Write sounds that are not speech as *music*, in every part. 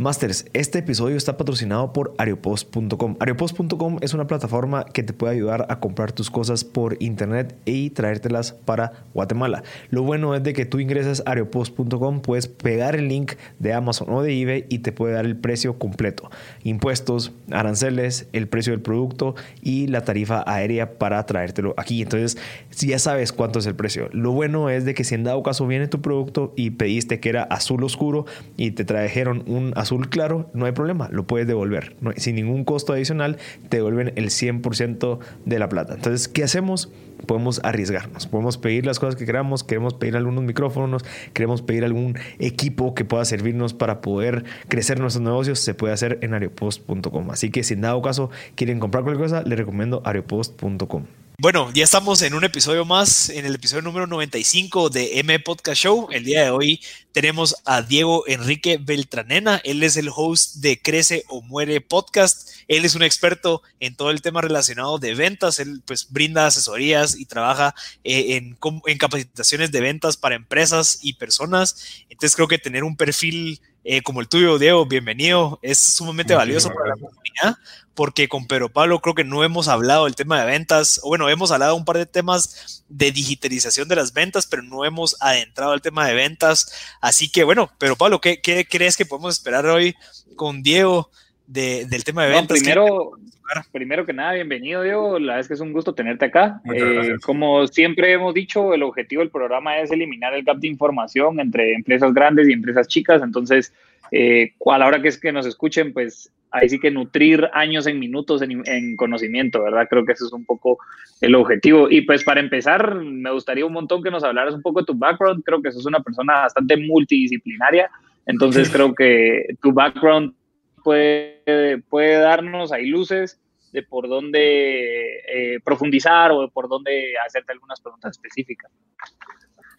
Masters, este episodio está patrocinado por Ariopost.com. Ariopost.com es una plataforma que te puede ayudar a comprar tus cosas por internet y traértelas para Guatemala. Lo bueno es de que tú ingresas a Ariopost.com, puedes pegar el link de Amazon o de eBay y te puede dar el precio completo. Impuestos, aranceles, el precio del producto y la tarifa aérea para traértelo aquí. Entonces, ya sabes cuánto es el precio. Lo bueno es de que si en dado caso viene tu producto y pediste que era azul oscuro y te trajeron un azul azul claro, no hay problema, lo puedes devolver. sin ningún costo adicional, te devuelven el 100% de la plata. Entonces, ¿qué hacemos? Podemos arriesgarnos, podemos pedir las cosas que queramos, queremos pedir algunos micrófonos, queremos pedir algún equipo que pueda servirnos para poder crecer nuestros negocios, se puede hacer en areopost.com. Así que si en dado caso quieren comprar cualquier cosa, les recomiendo areopost.com. Bueno, ya estamos en un episodio más, en el episodio número 95 de M Podcast Show. El día de hoy tenemos a Diego Enrique Beltranena. Él es el host de Crece o Muere Podcast. Él es un experto en todo el tema relacionado de ventas. Él pues brinda asesorías y trabaja eh, en, en capacitaciones de ventas para empresas y personas. Entonces creo que tener un perfil eh, como el tuyo, Diego, bienvenido. Es sumamente valioso para la comunidad porque con Pedro Pablo creo que no hemos hablado del tema de ventas. O bueno, hemos hablado un par de temas de digitalización de las ventas, pero no hemos adentrado al tema de ventas. Así que bueno, Pedro Pablo, ¿qué, crees que podemos esperar hoy con Diego del tema de ventas? primero, primero que nada, bienvenido, Diego. La verdad es que es un gusto tenerte acá. Eh, como siempre hemos dicho, el objetivo del programa es eliminar el gap de información entre empresas grandes y empresas chicas. Entonces, eh, a la hora que es que nos escuchen, pues ahí sí que nutrir años en minutos en, conocimiento, ¿verdad? Creo que ese es un poco el objetivo. Y pues para empezar, me gustaría un montón que nos hablaras un poco de tu background. Creo que sos una persona bastante multidisciplinaria. Entonces, creo que tu background puede, puede darnos ahí luces de por dónde eh, profundizar o de por dónde hacerte algunas preguntas específicas.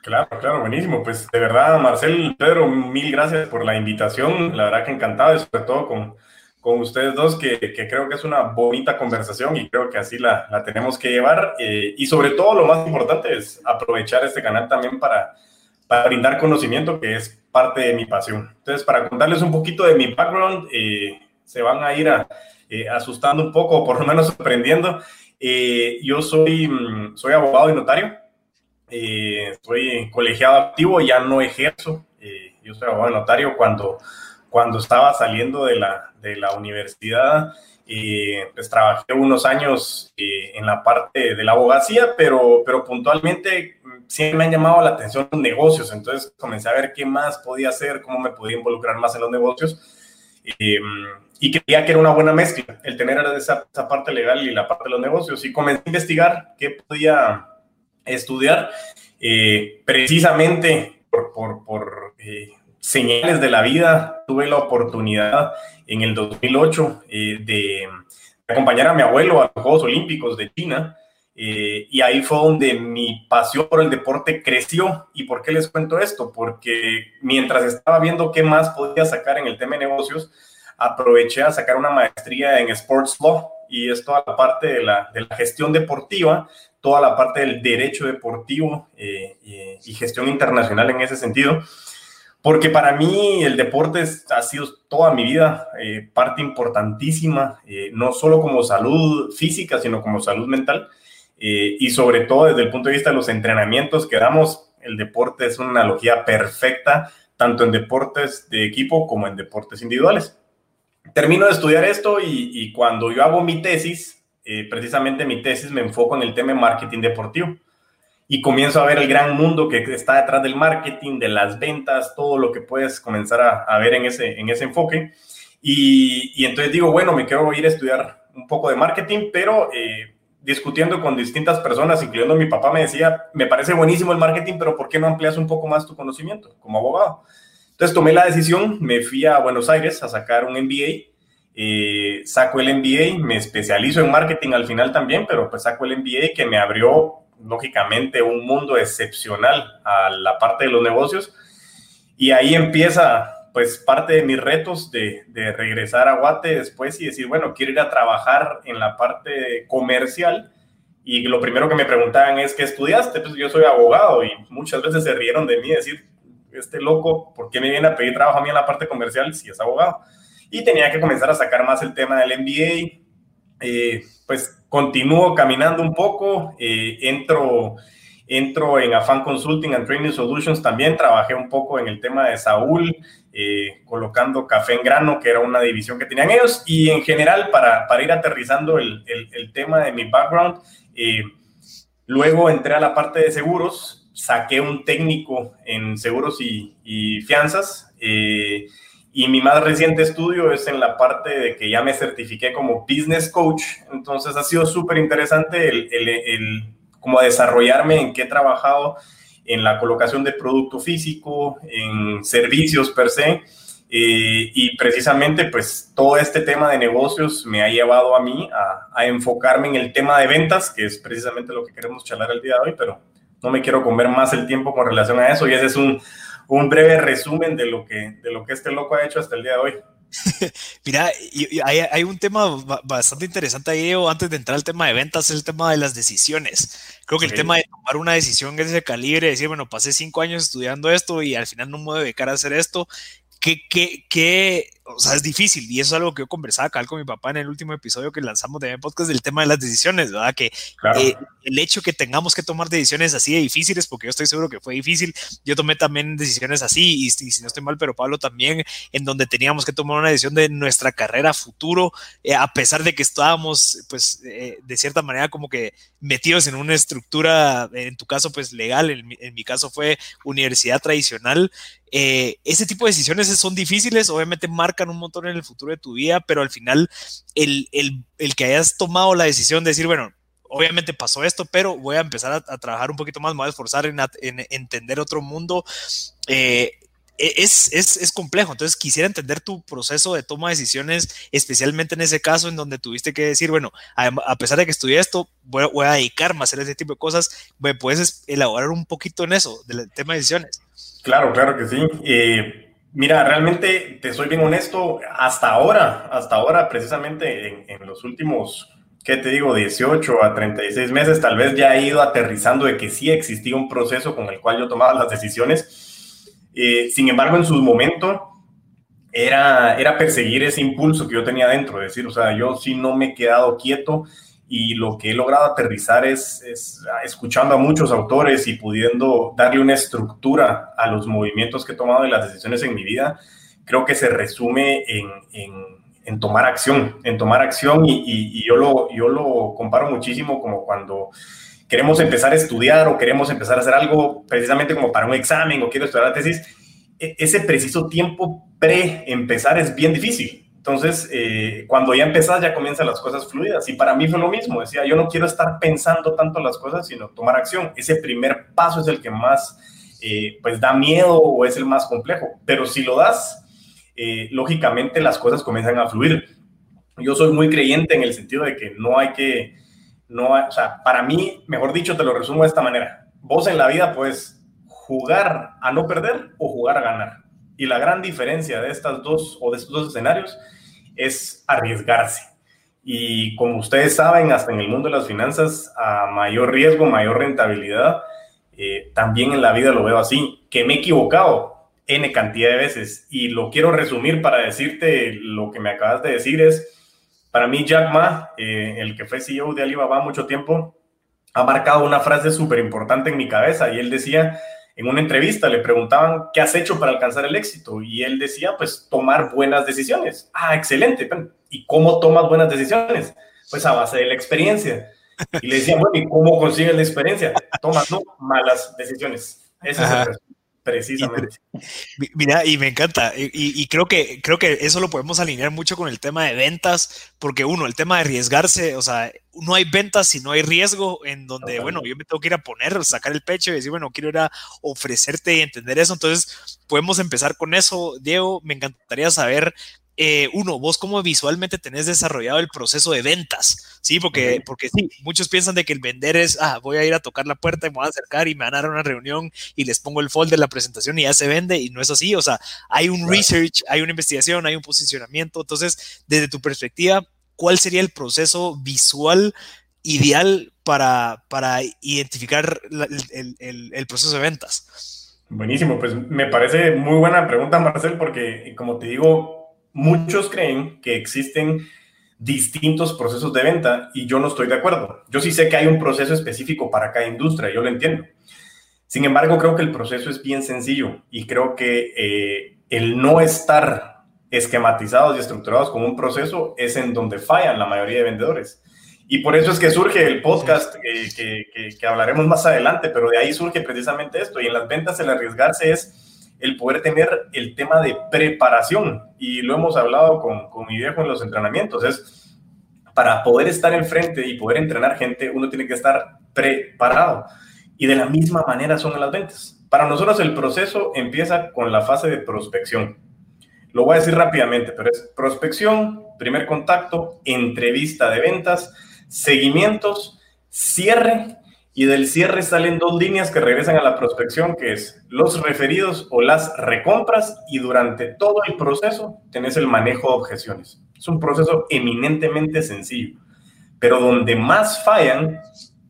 Claro, claro, buenísimo. Pues de verdad, Marcel, Pedro, mil gracias por la invitación. La verdad que encantado, y sobre todo con, con ustedes dos, que, que, creo que es una bonita conversación y creo que así la, la tenemos que llevar. Eh, y sobre todo, lo más importante es aprovechar este canal también para, para brindar conocimiento, que es parte de mi pasión. Entonces, para contarles un poquito de mi background, eh, se van a ir eh, asustando un poco, por lo menos sorprendiendo. Eh, yo soy, mm, soy abogado y notario. soy colegiado activo, ya no ejerzo. yo soy abogado y notario cuando, cuando estaba saliendo de la, de la universidad. Pues trabajé unos años en la parte de la abogacía, pero, pero puntualmente siempre me han llamado la atención los negocios, entonces comencé a ver qué más podía hacer, cómo me podía involucrar más en los negocios. Em, y creía que era una buena mezcla el tener esa, esa, parte legal y la parte de los negocios. Y comencé a investigar qué podía estudiar, eh, precisamente por, por, por eh, señales de la vida. Tuve la oportunidad en el 2008 eh, de acompañar a mi abuelo a los Juegos Olímpicos de China. Eh, y ahí fue donde mi pasión por el deporte creció. ¿Y por qué les cuento esto? Porque mientras estaba viendo qué más podía sacar en el tema de negocios, aproveché a sacar una maestría en Sports Law y es toda la parte de la, de la gestión deportiva, toda la parte del derecho deportivo eh, y, gestión internacional en ese sentido. Porque para mí el deporte ha sido toda mi vida eh, parte importantísima, no solo como salud física, sino como salud mental. Eh, y sobre todo desde el punto de vista de los entrenamientos que damos, el deporte es una analogía perfecta, tanto en deportes de equipo como en deportes individuales. Termino de estudiar esto y, cuando yo hago mi tesis, eh, precisamente mi tesis me enfoco en el tema de marketing deportivo y comienzo a ver el gran mundo que está detrás del marketing, de las ventas, todo lo que puedes comenzar a, ver en ese, en ese enfoque. Y, y, entonces digo, bueno, me quiero ir a estudiar un poco de marketing, pero eh, discutiendo con distintas personas, incluyendo mi papá, me decía, me parece buenísimo el marketing, pero ¿por qué no amplias un poco más tu conocimiento como abogado? Entonces tomé la decisión, me fui a Buenos Aires a sacar un MBA, eh, saco el MBA, me especializo en marketing al final también, pero pues saco el MBA que me abrió lógicamente un mundo excepcional a la parte de los negocios y ahí empieza pues parte de mis retos de, de, regresar a Guate después y decir, bueno, quiero ir a trabajar en la parte comercial. Y lo primero que me preguntaban es, ¿qué estudiaste? Pues yo soy abogado y muchas veces se rieron de mí, decir, este loco, ¿por qué me viene a pedir trabajo a mí en la parte comercial si es abogado? Y tenía que comenzar a sacar más el tema del MBA. Eh, pues continúo caminando un poco, eh, entro, entro en Afan Consulting and Training Solutions también, trabajé un poco en el tema de Saúl, eh, colocando café en grano, que era una división que tenían ellos, y en general, para, para ir aterrizando el, el, tema de mi background, eh, luego entré a la parte de seguros, saqué un técnico en seguros y, y fianzas, y mi más reciente estudio es en la parte de que ya me certifiqué como business coach, entonces ha sido súper interesante el, el, el, como desarrollarme en qué he trabajado en la colocación de producto físico, en servicios per se. Eh, y precisamente, pues todo este tema de negocios me ha llevado a mí a, enfocarme en el tema de ventas, que es precisamente lo que queremos charlar el día de hoy, pero no me quiero comer más el tiempo con relación a eso. Y ese es un, un breve resumen de lo, que, de lo que este loco ha hecho hasta el día de hoy. *laughs* Mira, hay, un tema bastante interesante ahí, antes de entrar al tema de ventas, es el tema de las decisiones. Creo que el tema de tomar una decisión de ese calibre, decir, bueno, pasé cinco años estudiando esto y al final no me voy a dedicar a hacer esto, ¿qué, qué, qué, o sea, es difícil. Y eso es algo que yo conversaba acá con mi papá en el último episodio que lanzamos de mi podcast del tema de las decisiones, ¿verdad? Que eh, el hecho que tengamos que tomar decisiones así de difíciles, porque yo estoy seguro que fue difícil, yo tomé también decisiones así y, si no estoy mal, pero Pablo también, en donde teníamos que tomar una decisión de nuestra carrera futuro, eh, a pesar de que estábamos, pues, eh, de cierta manera como que metidos en una estructura, en tu caso, pues, legal, en mi, en mi caso fue universidad tradicional, ese tipo de decisiones son difíciles, obviamente marcan un montón en el futuro de tu vida, pero al final el, el, el que hayas tomado la decisión de decir, bueno, obviamente pasó esto, pero voy a empezar a, trabajar un poquito más, me voy a esforzar en, en entender otro mundo. Eh, e, es, es, es, complejo, entonces quisiera entender tu proceso de toma de decisiones, especialmente en ese caso en donde tuviste que decir, bueno, a, pesar de que estudié esto, voy, voy, a dedicarme a hacer ese tipo de cosas, ¿me puedes elaborar un poquito en eso, del tema de decisiones? Claro, claro que sí. Eh, Mira, realmente te soy bien honesto, hasta ahora, hasta ahora, precisamente en, los últimos, ¿qué te digo? 18 a 36 meses, tal vez ya he ido aterrizando de que sí existía un proceso con el cual yo tomaba las decisiones. Eh, sin embargo, en su momento era, era perseguir ese impulso que yo tenía dentro, es decir, o sea, yo sí no me he quedado quieto y lo que he logrado aterrizar es, escuchando a muchos autores y pudiendo darle una estructura a los movimientos que he tomado y las decisiones en mi vida, creo que se resume en, tomar acción, en tomar acción y, yo, lo, yo lo comparo muchísimo como cuando queremos empezar a estudiar o queremos empezar a hacer algo precisamente como para un examen o quiero estudiar la tesis, e, ese preciso tiempo pre-empezar es bien difícil entonces, eh, cuando ya empezás, ya comienzan las cosas fluidas. Y para mí fue lo mismo. Decía, yo no quiero estar pensando tanto las cosas, sino tomar acción. Ese primer paso es el que más, eh, pues, da miedo o es el más complejo. Pero si lo das, eh, lógicamente las cosas comienzan a fluir. Yo soy muy creyente en el sentido de que no hay que, no o sea, para mí, mejor dicho, te lo resumo de esta manera. Vos en la vida puedes jugar a no perder o jugar a ganar. Y la gran diferencia de estas dos o de estos dos escenarios es arriesgarse. Y como ustedes saben, hasta en el mundo de las finanzas, a mayor riesgo, mayor rentabilidad, eh, también en la vida lo veo así, que me he equivocado N cantidad de veces. Y lo quiero resumir para decirte lo que me acabas de decir es, para mí Jack Ma, eh, el que fue CEO de Alibaba mucho tiempo, ha marcado una frase súper importante en mi cabeza y él decía, en una entrevista le preguntaban, ¿qué has hecho para alcanzar el éxito? Y él decía, pues tomar buenas decisiones. Ah, excelente. ¿Y cómo tomas buenas decisiones? Pues a base de la experiencia. Y le decían, bueno, ¿y cómo consigues la experiencia? Tomas no, malas decisiones. Ese es el Precisamente. Mira, y me encanta. Y, creo, que, creo que eso lo podemos alinear mucho con el tema de ventas, porque uno, el tema de arriesgarse, o sea, no hay ventas si no hay riesgo, en donde, bueno, yo me tengo que ir a poner, sacar el pecho y decir, bueno, quiero ir a ofrecerte y entender eso. Entonces, podemos empezar con eso. Diego, me encantaría saber eh, uno, vos cómo visualmente tenés desarrollado el proceso de ventas, ¿sí? Porque, porque sí, muchos piensan de que el vender es, ah, voy a ir a tocar la puerta y me voy a acercar y me van a dar una reunión y les pongo el folder de la presentación y ya se vende y no es así, o sea, hay un research, hay una investigación, hay un posicionamiento, entonces, desde tu perspectiva, ¿cuál sería el proceso visual ideal para, para identificar el, el, el proceso de ventas? Buenísimo, pues me parece muy buena pregunta, Marcel, porque como te digo, muchos creen que existen distintos procesos de venta y yo no estoy de acuerdo. Yo sí sé que hay un proceso específico para cada industria, yo lo entiendo. Sin embargo, creo que el proceso es bien sencillo y creo que eh, el no estar esquematizados y estructurados como un proceso es en donde fallan la mayoría de vendedores. Y por eso es que surge el podcast que, que, hablaremos más adelante, pero de ahí surge precisamente esto. Y en las ventas el arriesgarse es el poder tener el tema de preparación. Y lo hemos hablado con, con mi viejo en los entrenamientos. Es para poder estar enfrente y poder entrenar gente, uno tiene que estar preparado. Y de la misma manera son las ventas. Para nosotros el proceso empieza con la fase de prospección. Lo voy a decir rápidamente, pero es prospección, primer contacto, entrevista de ventas, seguimientos, cierre y del cierre salen dos líneas que regresan a la prospección, que es los referidos o las recompras y durante todo el proceso tenés el manejo de objeciones. Es un proceso eminentemente sencillo, pero donde más fallan,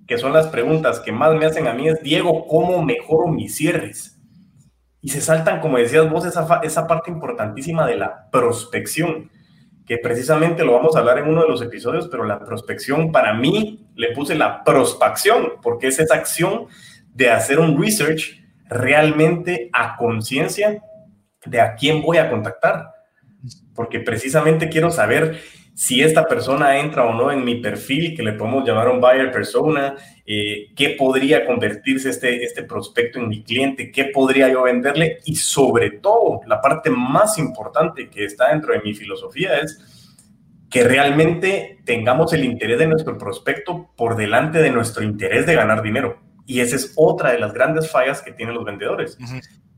que son las preguntas que más me hacen a mí, es, Diego, ¿cómo mejoro mis cierres? Y se saltan, como decías vos, esa, esa parte importantísima de la prospección que precisamente lo vamos a hablar en uno de los episodios, pero la prospección para mí le puse la prospección, porque es esa acción de hacer un research realmente a conciencia de a quién voy a contactar, porque precisamente quiero saber si esta persona entra o no en mi perfil, que le podemos llamar un buyer persona, eh, qué podría convertirse este, este prospecto en mi cliente, qué podría yo venderle y sobre todo la parte más importante que está dentro de mi filosofía es que realmente tengamos el interés de nuestro prospecto por delante de nuestro interés de ganar dinero. Y esa es otra de las grandes fallas que tienen los vendedores.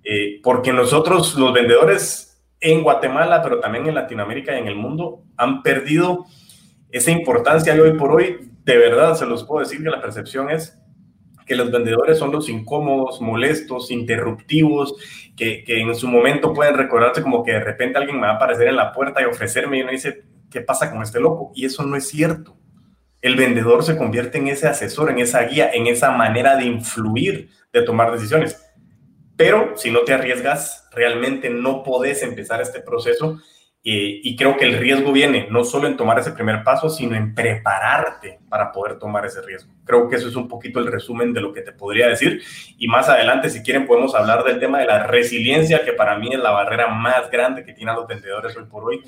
Eh, porque nosotros, los vendedores, en Guatemala, pero también en Latinoamérica y en el mundo, han perdido esa importancia y hoy por hoy, de verdad, se los puedo decir que la percepción es que los vendedores son los incómodos, molestos, interruptivos, que, que, en su momento pueden recordarse como que de repente alguien me va a aparecer en la puerta y ofrecerme y uno dice, ¿qué pasa con este loco? Y eso no es cierto. El vendedor se convierte en ese asesor, en esa guía, en esa manera de influir, de tomar decisiones. Pero si no te arriesgas, realmente no podés empezar este proceso y creo que el riesgo viene no solo en tomar ese primer paso, sino en prepararte para poder tomar ese riesgo. Creo que eso es un poquito el resumen de lo que te podría decir. Y más adelante, si quieren, podemos hablar del tema de la resiliencia, que para mí es la barrera más grande que tienen los vendedores hoy por hoy.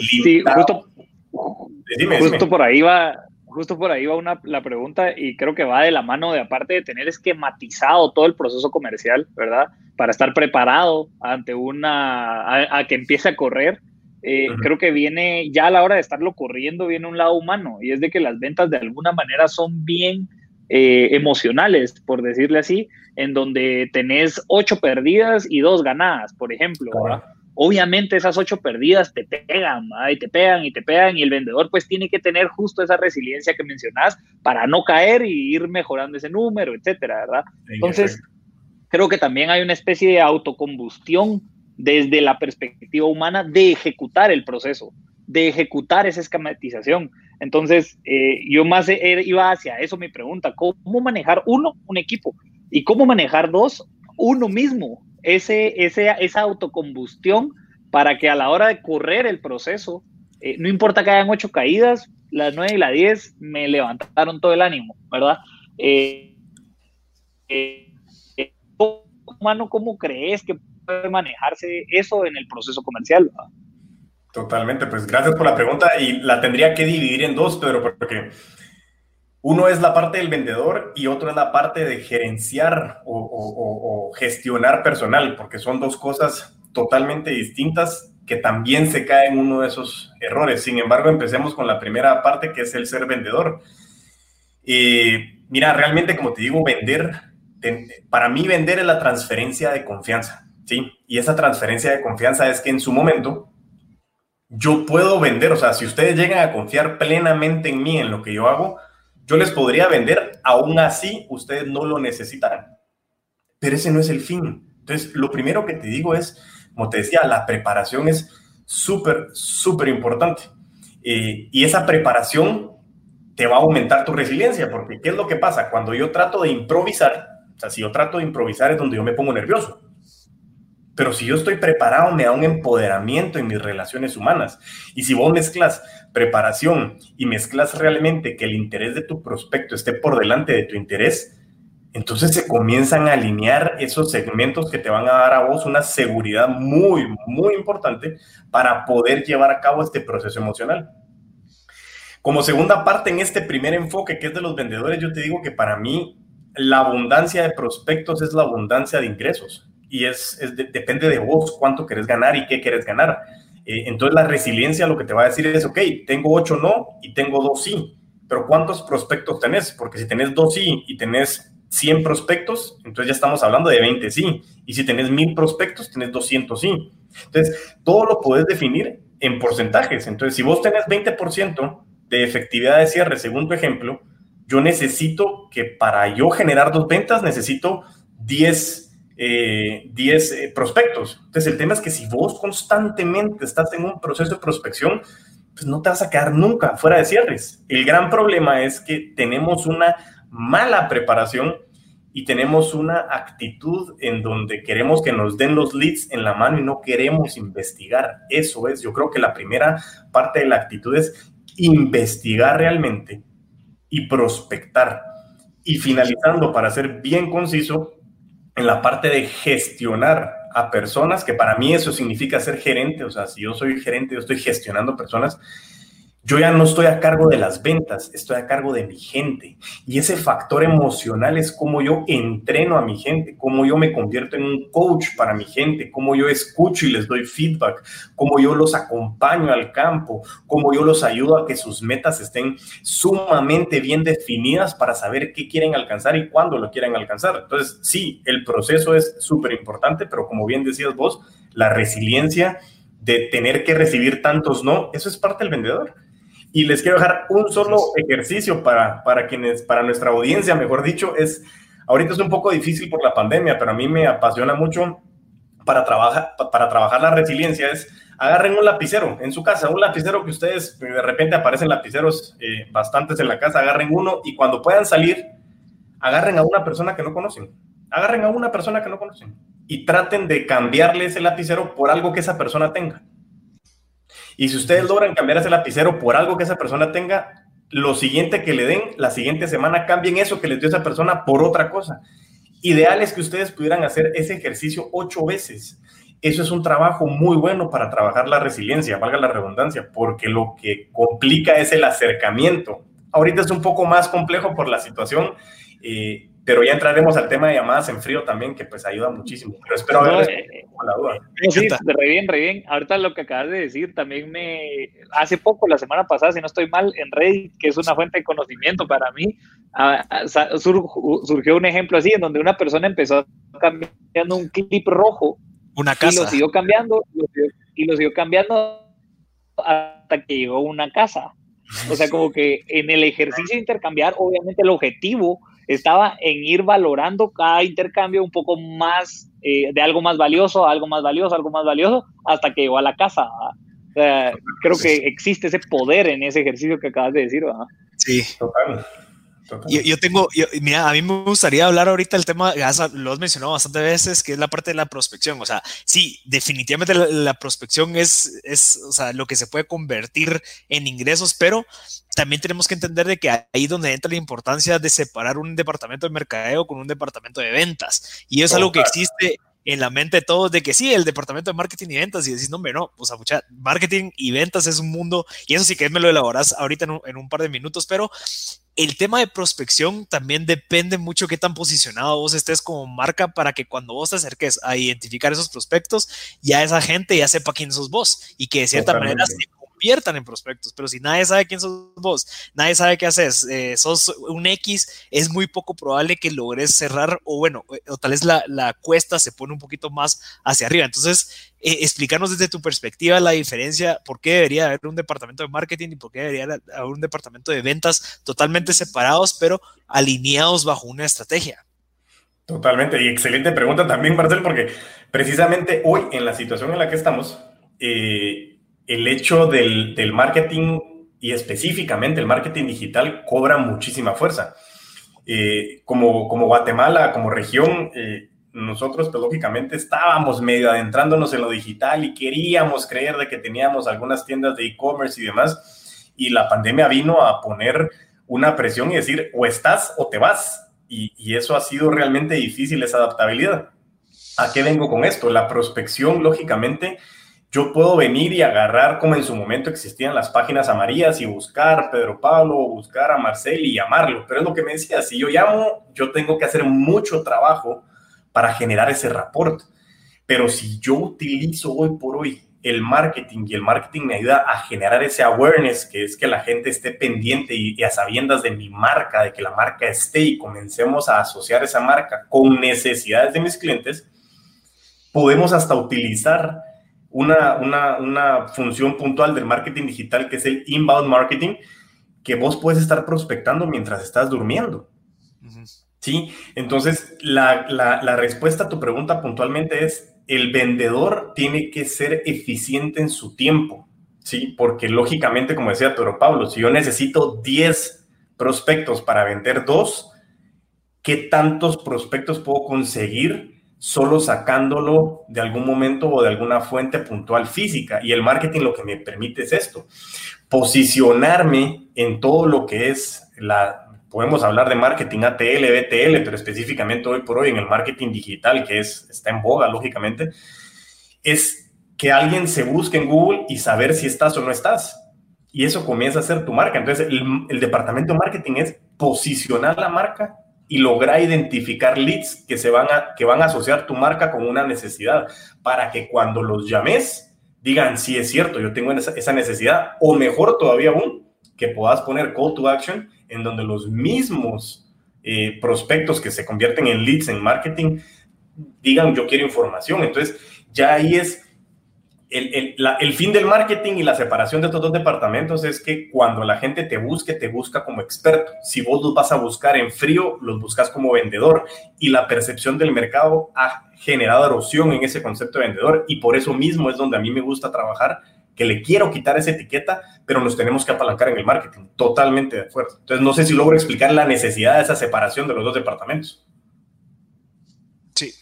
Sí, justo, justo por ahí va, justo por ahí va una, la pregunta y creo que va de la mano de aparte de tener esquematizado todo el proceso comercial, ¿verdad? Para estar preparado ante una, a, que empiece a correr. Eh, creo que viene ya a la hora de estarlo corriendo, viene un lado humano y es de que las ventas de alguna manera son bien eh, emocionales, por decirle así, en donde tenés ocho perdidas y dos ganadas, por ejemplo, ¿verdad? obviamente esas ocho perdidas te pegan, y te pegan y te pegan y el vendedor pues tiene que tener justo esa resiliencia que mencionás para no caer y ir mejorando ese número, etcétera, ¿verdad? Entonces, creo que también hay una especie de autocombustión desde la perspectiva humana de ejecutar el proceso, de ejecutar esa esquematización. Entonces, eh, yo más iba hacia eso mi pregunta, ¿cómo manejar uno, un equipo? ¿Y cómo manejar dos, uno mismo? ese, esa autocombustión para que a la hora de correr el proceso, eh, no importa que hayan ocho caídas, las nueve y las diez me levantaron todo el ánimo, ¿verdad? Eh, ¿cómo crees que puede manejarse eso en el proceso comercial? Totalmente, pues gracias por la pregunta y la tendría que dividir en dos, Pedro, porque uno es la parte del vendedor y otro es la parte de gerenciar o, gestionar personal, porque son dos cosas totalmente distintas que también se caen en uno de esos errores. Sin embargo, empecemos con la primera parte, que es el ser vendedor. Y mira, realmente, como te digo, vender, para mí vender es la transferencia de confianza, ¿sí? Y esa transferencia de confianza es que en su momento yo puedo vender, o sea, si ustedes llegan a confiar plenamente en mí, en lo que yo hago, yo les podría vender, aún así ustedes no lo necesitarán. Pero ese no es el fin. Entonces, lo primero que te digo es, como te decía, la preparación es súper, súper importante. Eh, y esa preparación te va a aumentar tu resiliencia, porque ¿qué es lo que pasa? Cuando yo trato de improvisar, o sea, si yo trato de improvisar es donde yo me pongo nervioso. Pero si yo estoy preparado, me da un empoderamiento en mis relaciones humanas. Y si vos mezclas preparación y mezclas realmente que el interés de tu prospecto esté por delante de tu interés, entonces se comienzan a alinear esos segmentos que te van a dar a vos una seguridad muy, muy importante para poder llevar a cabo este proceso emocional. Como segunda parte en este primer enfoque que es de los vendedores, yo te digo que para mí la abundancia de prospectos es la abundancia de ingresos y es, depende de vos cuánto querés ganar y qué querés ganar. Eh, entonces la resiliencia lo que te va a decir es, ok, tengo ocho no y tengo dos sí, pero ¿cuántos prospectos tenés? Porque si tenés dos sí y tenés 100 prospectos, entonces ya estamos hablando de 20 sí. Y si tenés 1000 prospectos, tenés 200 sí. Entonces, todo lo puedes definir en porcentajes. Entonces, si vos tenés 20% de efectividad de cierre, según tu ejemplo, yo necesito que para yo generar dos ventas, necesito 10 10 eh, eh, prospectos. Entonces, el tema es que si vos constantemente estás en un proceso de prospección, pues no te vas a quedar nunca fuera de cierres. El gran problema es que tenemos una mala preparación y tenemos una actitud en donde queremos que nos den los leads en la mano y no queremos investigar. Eso es, yo creo que la primera parte de la actitud es investigar realmente y prospectar. Y finalizando, para ser bien conciso, en la parte de gestionar a personas, que para mí eso significa ser gerente, o sea, si yo soy gerente, yo estoy gestionando personas, yo ya no estoy a cargo de las ventas, estoy a cargo de mi gente. Y ese factor emocional es cómo yo entreno a mi gente, cómo yo me convierto en un coach para mi gente, cómo yo escucho y les doy feedback, cómo yo los acompaño al campo, cómo yo los ayudo a que sus metas estén sumamente bien definidas para saber qué quieren alcanzar y cuándo lo quieren alcanzar. Entonces, sí, el proceso es súper importante, pero como bien decías vos, la resiliencia de tener que recibir tantos no, eso es parte del vendedor y les quiero dejar un solo ejercicio para, para quienes, para nuestra audiencia, mejor dicho, es, ahorita es un poco difícil por la pandemia, pero a mí me apasiona mucho para trabajar, para trabajar la resiliencia, es agarren un lapicero en su casa, un lapicero que ustedes de repente aparecen lapiceros eh, bastantes en la casa, agarren uno y cuando puedan salir, agarren a una persona que no conocen, agarren a una persona que no conocen y traten de cambiarle ese lapicero por algo que esa persona tenga. Y si ustedes logran cambiar ese lapicero por algo que esa persona tenga, lo siguiente que le den, la siguiente semana cambien eso que les dio esa persona por otra cosa. Ideal es que ustedes pudieran hacer ese ejercicio ocho veces. Eso es un trabajo muy bueno para trabajar la resiliencia, valga la redundancia, porque lo que complica es el acercamiento. Ahorita es un poco más complejo por la situación, eh, pero ya entraremos al tema de llamadas en frío también, que pues ayuda muchísimo. Pero espero haber eh, la duda. Sí, re bien, re bien. Ahorita lo que acabas de decir, también me... Hace poco, la semana pasada, si no estoy mal, en Reddit, que es una fuente de conocimiento para mí, surgió un ejemplo así, en donde una persona empezó cambiando un clip rojo. Una casa. Y lo siguió cambiando, y lo siguió cambiando hasta que llegó una casa. O sea, como que en el ejercicio de intercambiar, obviamente el objetivo estaba en ir valorando cada intercambio un poco más, eh, de algo más valioso, algo más valioso, algo más valioso, hasta que llegó a la casa. creo que existe ese poder en ese ejercicio que acabas de decir. Sí, total. Yo, tengo, mira, a mí me gustaría hablar ahorita del tema, lo has mencionado bastantes veces, que es la parte de la prospección. O sea, sí, definitivamente la, prospección es, es o sea, lo que se puede convertir en ingresos, pero también tenemos que entender de que ahí donde entra la importancia de separar un departamento de mercadeo con un departamento de ventas. Y es algo que existe en la mente de todos de que sí, el departamento de marketing y ventas, y decís, no, hombre, no, pues sea, marketing y ventas es un mundo, y eso sí que me lo elaboras ahorita en un, en un par de minutos, pero el tema de prospección también depende mucho qué tan posicionado vos estés como marca para que cuando vos te acerques a identificar esos prospectos, ya esa gente ya sepa quién sos vos y que de cierta manera se conviertan en prospectos. Pero si nadie sabe quién sos vos, nadie sabe qué haces, eh, sos un X, es muy poco probable que logres cerrar o bueno, eh, o tal vez la, la cuesta se pone un poquito más hacia arriba. Entonces, eh, explícanos desde tu perspectiva la diferencia, por qué debería haber un departamento de marketing y por qué debería haber un departamento de ventas totalmente separados, pero alineados bajo una estrategia. Totalmente, y excelente pregunta también, Marcel, porque precisamente hoy en la situación en la que estamos, eh, el hecho del, marketing y específicamente el marketing digital cobra muchísima fuerza. Eh, como, como Guatemala, como región, nosotros pues, lógicamente estábamos medio adentrándonos en lo digital y queríamos creer de que teníamos algunas tiendas de e-commerce y demás. Y la pandemia vino a poner una presión y decir, o estás o te vas. Y, y eso ha sido realmente difícil, esa adaptabilidad. ¿A qué vengo con esto? La prospección, lógicamente, yo puedo venir y agarrar como en su momento existían las páginas amarillas y buscar Pedro Pablo, buscar a Marcel y llamarlo. Pero es lo que me decía, si yo llamo, yo tengo que hacer mucho trabajo para generar ese rapport. Pero si yo utilizo hoy por hoy el marketing y el marketing me ayuda a generar ese awareness, que es que la gente esté pendiente y, a sabiendas de mi marca, de que la marca esté y comencemos a asociar esa marca con necesidades de mis clientes, podemos hasta utilizar una, una, una función puntual del marketing digital que es el inbound marketing, que vos puedes estar prospectando mientras estás durmiendo. ¿Sí? Entonces, la, la, la, respuesta a tu pregunta puntualmente es, el vendedor tiene que ser eficiente en su tiempo, ¿sí? Porque lógicamente, como decía Toro Pablo, si yo necesito 10 prospectos para vender dos, ¿qué tantos prospectos puedo conseguir solo sacándolo de algún momento o de alguna fuente puntual física. Y el marketing lo que me permite es esto, posicionarme en todo lo que es la, podemos hablar de marketing ATL, BTL, pero específicamente hoy por hoy en el marketing digital, que es, está en boga, lógicamente, es que alguien se busque en Google y saber si estás o no estás. Y eso comienza a ser tu marca. Entonces, el, el departamento de marketing es posicionar la marca y lograr identificar leads que, se van a, que van a asociar tu marca con una necesidad para que cuando los llames digan, sí es cierto, yo tengo esa, necesidad, o mejor todavía aún, que puedas poner call to action en donde los mismos eh, prospectos que se convierten en leads en marketing digan, yo quiero información. Entonces, ya ahí es el, fin del marketing y la separación de estos dos departamentos es que cuando la gente te busque, te busca como experto. Si vos los vas a buscar en frío, los buscas como vendedor. Y la percepción del mercado ha generado erosión en ese concepto de vendedor. Y por eso mismo es donde a mí me gusta trabajar, que le quiero quitar esa etiqueta, pero nos tenemos que apalancar en el marketing. Totalmente de acuerdo. Entonces, no sé si logro explicar la necesidad de esa separación de los dos departamentos. Sí,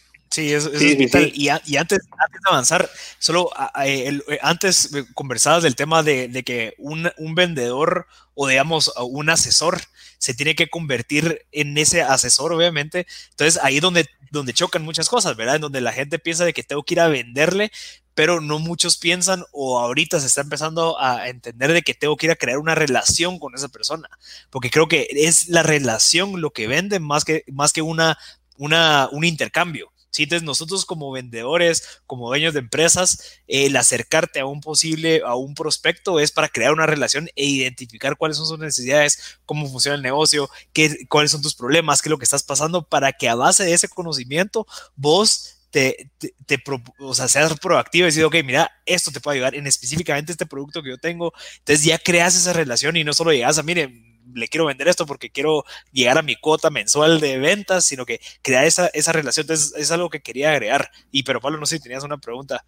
eso, es vital. Y, antes, de avanzar, solo eh, antes conversabas del tema de, que un, vendedor o digamos un asesor se tiene que convertir en ese asesor, obviamente. Entonces ahí es donde, donde chocan muchas cosas, ¿verdad? En donde la gente piensa de que tengo que ir a venderle, pero no muchos piensan o ahorita se está empezando a entender de que tengo que ir a crear una relación con esa persona, porque creo que es la relación lo que vende más que, más que una, una, un intercambio. Entonces nosotros como vendedores, como dueños de empresas, el acercarte a un posible, a un prospecto es para crear una relación e identificar cuáles son sus necesidades, cómo funciona el negocio, qué, cuáles son tus problemas, qué es lo que estás pasando, para que a base de ese conocimiento vos te, te, o sea, seas proactivo y decir, ok, mira, esto te puede ayudar en específicamente este producto que yo tengo. Entonces ya creas esa relación y no solo llegas a, mire, le quiero vender esto porque quiero llegar a mi cuota mensual de ventas, sino que crear esa, esa relación. Entonces, es algo que quería agregar. Y, pero Pablo, no sé si tenías una pregunta.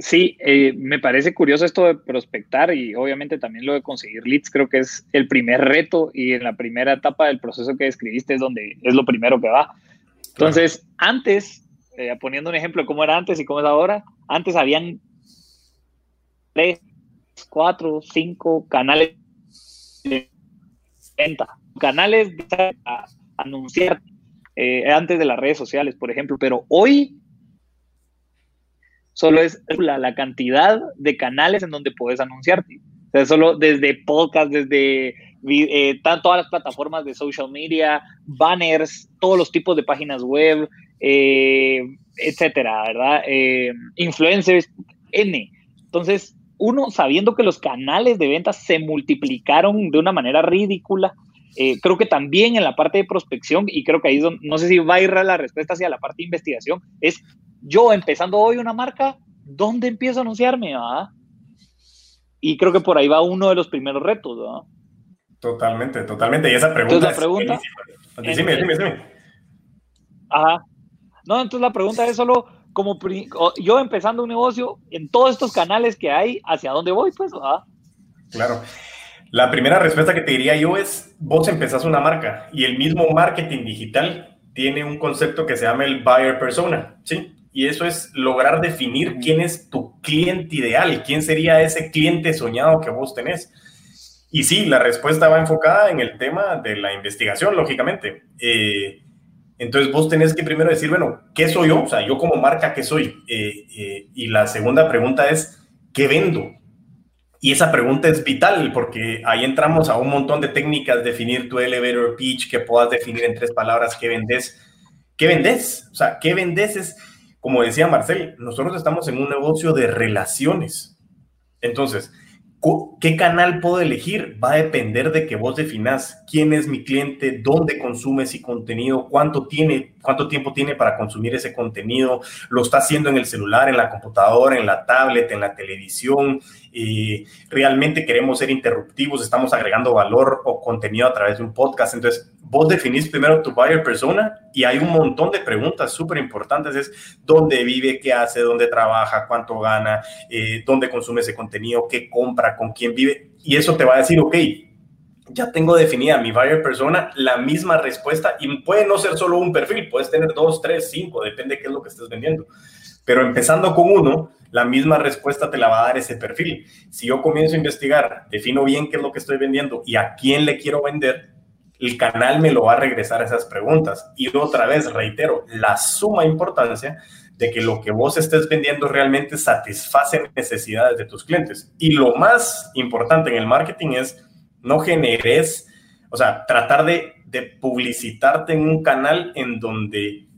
Sí, eh, me parece curioso esto de prospectar y obviamente también lo de conseguir leads. Creo que es el primer reto y en la primera etapa del proceso que describiste es donde es lo primero que va. Entonces, antes, eh, poniendo un ejemplo de cómo era antes y cómo es ahora, antes habían tres, cuatro, cinco canales venta, canales a anunciar eh, antes de las redes sociales, por ejemplo, pero hoy solo es la, cantidad de canales en donde puedes anunciarte. O sea, solo desde podcast, desde eh, todas las plataformas de social media, banners, todos los tipos de páginas web, eh, etcétera, ¿verdad? influencers, N. Entonces, uno, sabiendo que los canales de ventas se multiplicaron de una manera ridícula, eh, creo que también en la parte de prospección, y creo que ahí no sé si va a ir la respuesta hacia la parte de investigación, es yo empezando hoy una marca, ¿dónde empiezo a anunciarme? Y creo que por ahí va uno de los primeros retos. Totalmente, totalmente. Y esa pregunta. la pregunta dime, dime, dime. Ajá. No, entonces la pregunta es solo como yo empezando un negocio en todos estos canales que hay, ¿hacia dónde voy? Pues, Claro. La primera respuesta que te diría yo es, vos empezás una marca y el mismo marketing digital tiene un concepto que se llama el buyer persona, ¿sí? Y eso es lograr definir quién es tu cliente ideal, quién sería ese cliente soñado que vos tenés. Y sí, la respuesta va enfocada en el tema de la investigación, lógicamente. Eh, entonces vos tenés que primero decir, bueno, ¿qué soy yo? O sea, yo como marca, ¿qué soy? Eh, eh, y la segunda pregunta es, ¿qué vendo? Y esa pregunta es vital porque ahí entramos a un montón de técnicas, definir tu elevator pitch, que puedas definir en tres palabras qué vendes. ¿Qué vendes? O sea, ¿qué vendes? Es, como decía Marcel, nosotros estamos en un negocio de relaciones. Entonces, ¿Qué canal puedo elegir? Va a depender de que vos definas quién es mi cliente, dónde consume ese contenido, cuánto, tiene, cuánto tiempo tiene para consumir ese contenido, lo está haciendo en el celular, en la computadora, en la tablet, en la televisión, y realmente queremos ser interruptivos, estamos agregando valor o contenido a través de un podcast. Entonces, vos definís primero tu buyer persona y hay un montón de preguntas súper importantes. Es dónde vive, qué hace, dónde trabaja, cuánto gana, eh, dónde consume ese contenido, qué compra, con quién vive. Y eso te va a decir, ok, ya tengo definida mi buyer persona, la misma respuesta y puede no ser solo un perfil, puedes tener dos, tres, cinco, depende de qué es lo que estés vendiendo. Pero empezando con uno, la misma respuesta te la va a dar ese perfil. Si yo comienzo a investigar, defino bien qué es lo que estoy vendiendo y a quién le quiero vender, el canal me lo va a regresar a esas preguntas. Y otra vez, reitero, la suma importancia de que lo que vos estés vendiendo realmente satisface necesidades de tus clientes. Y lo más importante en el marketing es no generes, o sea, tratar de, publicitarte en un canal en donde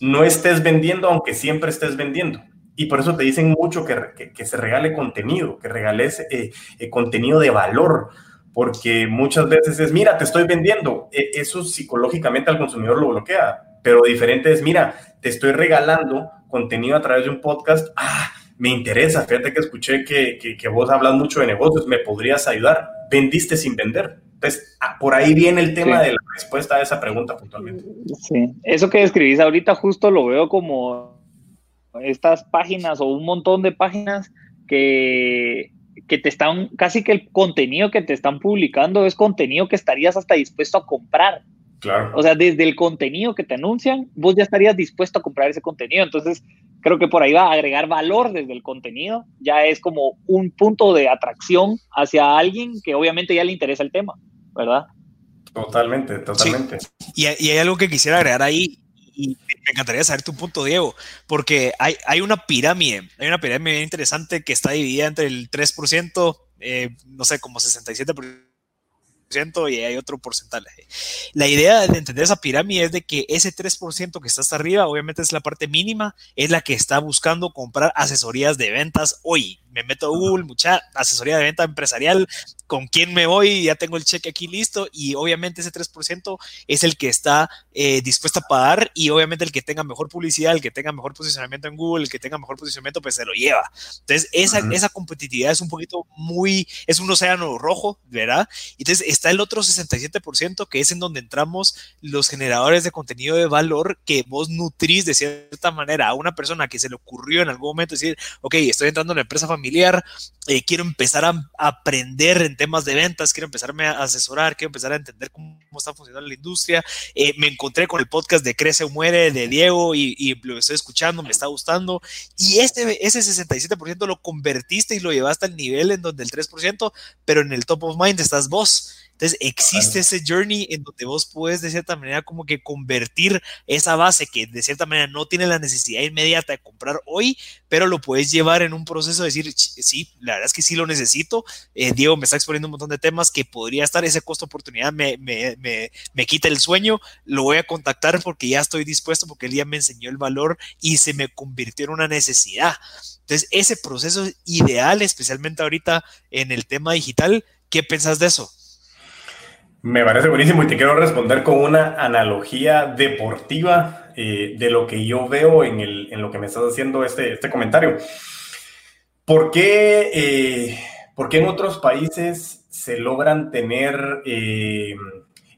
no estés vendiendo, aunque siempre estés vendiendo. Y por eso te dicen mucho que, se regale contenido, que regales eh, eh, contenido de valor, porque muchas veces es, mira, te estoy vendiendo. E, eso psicológicamente al consumidor lo bloquea, pero diferente es, mira, te estoy regalando contenido a través de un podcast. Ah, me interesa, fíjate que escuché que, que, vos hablas mucho de negocios, me podrías ayudar. Vendiste sin vender. Entonces, ah, por ahí viene el tema de la respuesta a esa pregunta puntualmente. Sí, eso que describís ahorita justo lo veo como estas páginas o un montón de páginas que que te están, casi que el contenido que te están publicando es contenido que estarías hasta dispuesto a comprar. Claro. O sea, desde el contenido que te anuncian, vos ya estarías dispuesto a comprar ese contenido. Entonces, creo que por ahí va a agregar valor desde el contenido. Ya es como un punto de atracción hacia alguien que obviamente ya le interesa el tema, ¿verdad? Totalmente, totalmente. Y, y, hay algo que quisiera agregar ahí, y me encantaría saber tu punto, Diego, porque hay, hay una pirámide, hay una pirámide bien interesante que está dividida entre el 3%, eh, no sé, como 67% y hay otro porcentaje. La idea de entender esa pirámide es de que ese 3% que está hasta arriba, obviamente es la parte mínima, es la que está buscando comprar asesorías de ventas hoy. Me meto a Google, mucha asesoría de venta empresarial, con quién me voy, ya tengo el cheque aquí listo y obviamente ese 3% es el que está eh, dispuesto a pagar y obviamente el que tenga mejor publicidad, el que tenga mejor posicionamiento en Google, el que tenga mejor posicionamiento, pues se lo lleva. Entonces, esa, esa competitividad es un poquito muy, es un océano rojo, ¿verdad? Entonces, está el otro 67% que es en donde entramos los generadores de contenido de valor que vos nutrís de cierta manera a una persona que se le ocurrió en algún momento decir, ok, estoy entrando en la empresa familiar, eh, quiero empezar a, aprender en temas de ventas, quiero empezarme a asesorar, quiero empezar a entender cómo está funcionando la industria. Eh, me encontré con el podcast de Crece o Muere de Diego y, y, lo estoy escuchando, me está gustando. Y este, ese 67% lo convertiste y lo llevaste al nivel en donde el 3%, pero en el top of mind estás vos. Entonces, existe ese journey en donde vos puedes de cierta manera como que convertir esa base que de cierta manera no tiene la necesidad inmediata de comprar hoy, pero lo puedes llevar en un proceso de decir, sí, la verdad es que sí lo necesito. Eh, Diego me está exponiendo un montón de temas que podría estar, ese costo oportunidad me, me, me, me quita el sueño, lo voy a contactar porque ya estoy dispuesto, porque él ya me enseñó el valor y se me convirtió en una necesidad. Entonces, ese proceso es ideal, especialmente ahorita en el tema digital. ¿Qué pensás de eso? Me parece buenísimo y te quiero responder con una analogía deportiva eh, de lo que yo veo en, el, en, lo que me estás haciendo este, este comentario. ¿Por qué, eh, ¿Por qué, en otros países se logran tener eh,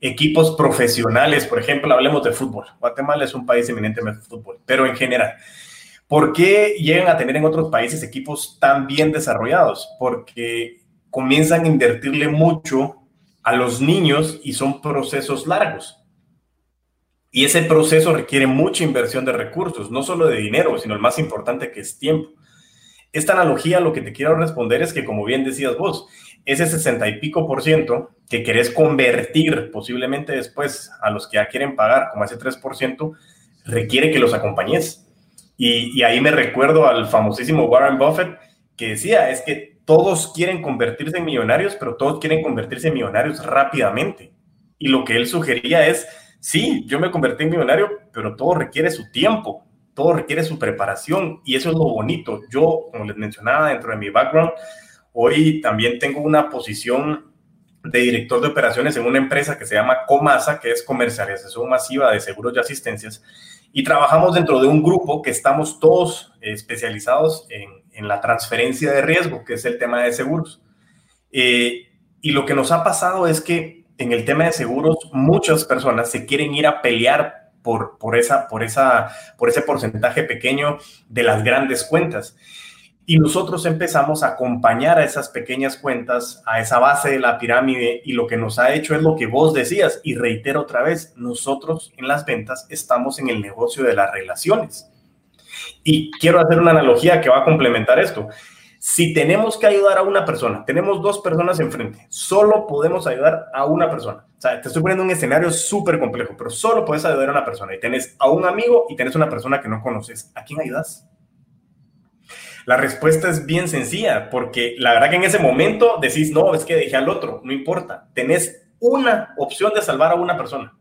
equipos profesionales? Por ejemplo, hablemos de fútbol. Guatemala es un país eminentemente de fútbol, pero en general. ¿Por qué llegan a tener en otros países equipos tan bien desarrollados? Porque comienzan a invertirle mucho a los niños y son procesos largos. Y ese proceso requiere mucha inversión de recursos, no solo de dinero, sino el más importante que es tiempo. Esta analogía lo que te quiero responder es que, como bien decías vos, ese 60 y pico por ciento que querés convertir posiblemente después a los que ya quieren pagar, como ese 3 por ciento, requiere que los acompañes. Y, y ahí me recuerdo al famosísimo Warren Buffett que decía, es que todos quieren convertirse en millonarios, pero todos quieren convertirse en millonarios rápidamente. Y lo que él sugería es, sí, yo me convertí en millonario, pero todo requiere su tiempo, todo requiere su preparación y eso es lo bonito. Yo, como les mencionaba, dentro de mi background, hoy también tengo una posición de director de operaciones en una empresa que se llama Comasa, que es comercialización masiva de seguros y asistencias, y trabajamos dentro de un grupo que estamos todos especializados en, en, la transferencia de riesgo, que es el tema de seguros. Eh, y lo que nos ha pasado es que en el tema de seguros muchas personas se quieren ir a pelear por, por, esa, por, esa, por ese porcentaje pequeño de las grandes cuentas. Y nosotros empezamos a acompañar a esas pequeñas cuentas, a esa base de la pirámide, y lo que nos ha hecho es lo que vos decías, y reitero otra vez, nosotros en las ventas estamos en el negocio de las relaciones. Y quiero hacer una analogía que va a complementar esto. Si tenemos que ayudar a una persona, tenemos dos personas enfrente, solo podemos ayudar a una persona. O sea, te estoy poniendo un escenario súper complejo, pero solo puedes ayudar a una persona. Y tenés a un amigo y tenés una persona que no conoces. ¿A quién ayudas? La respuesta es bien sencilla, porque la verdad que en ese momento decís, no, es que dejé al otro, no importa. Tenés una opción de salvar a una persona.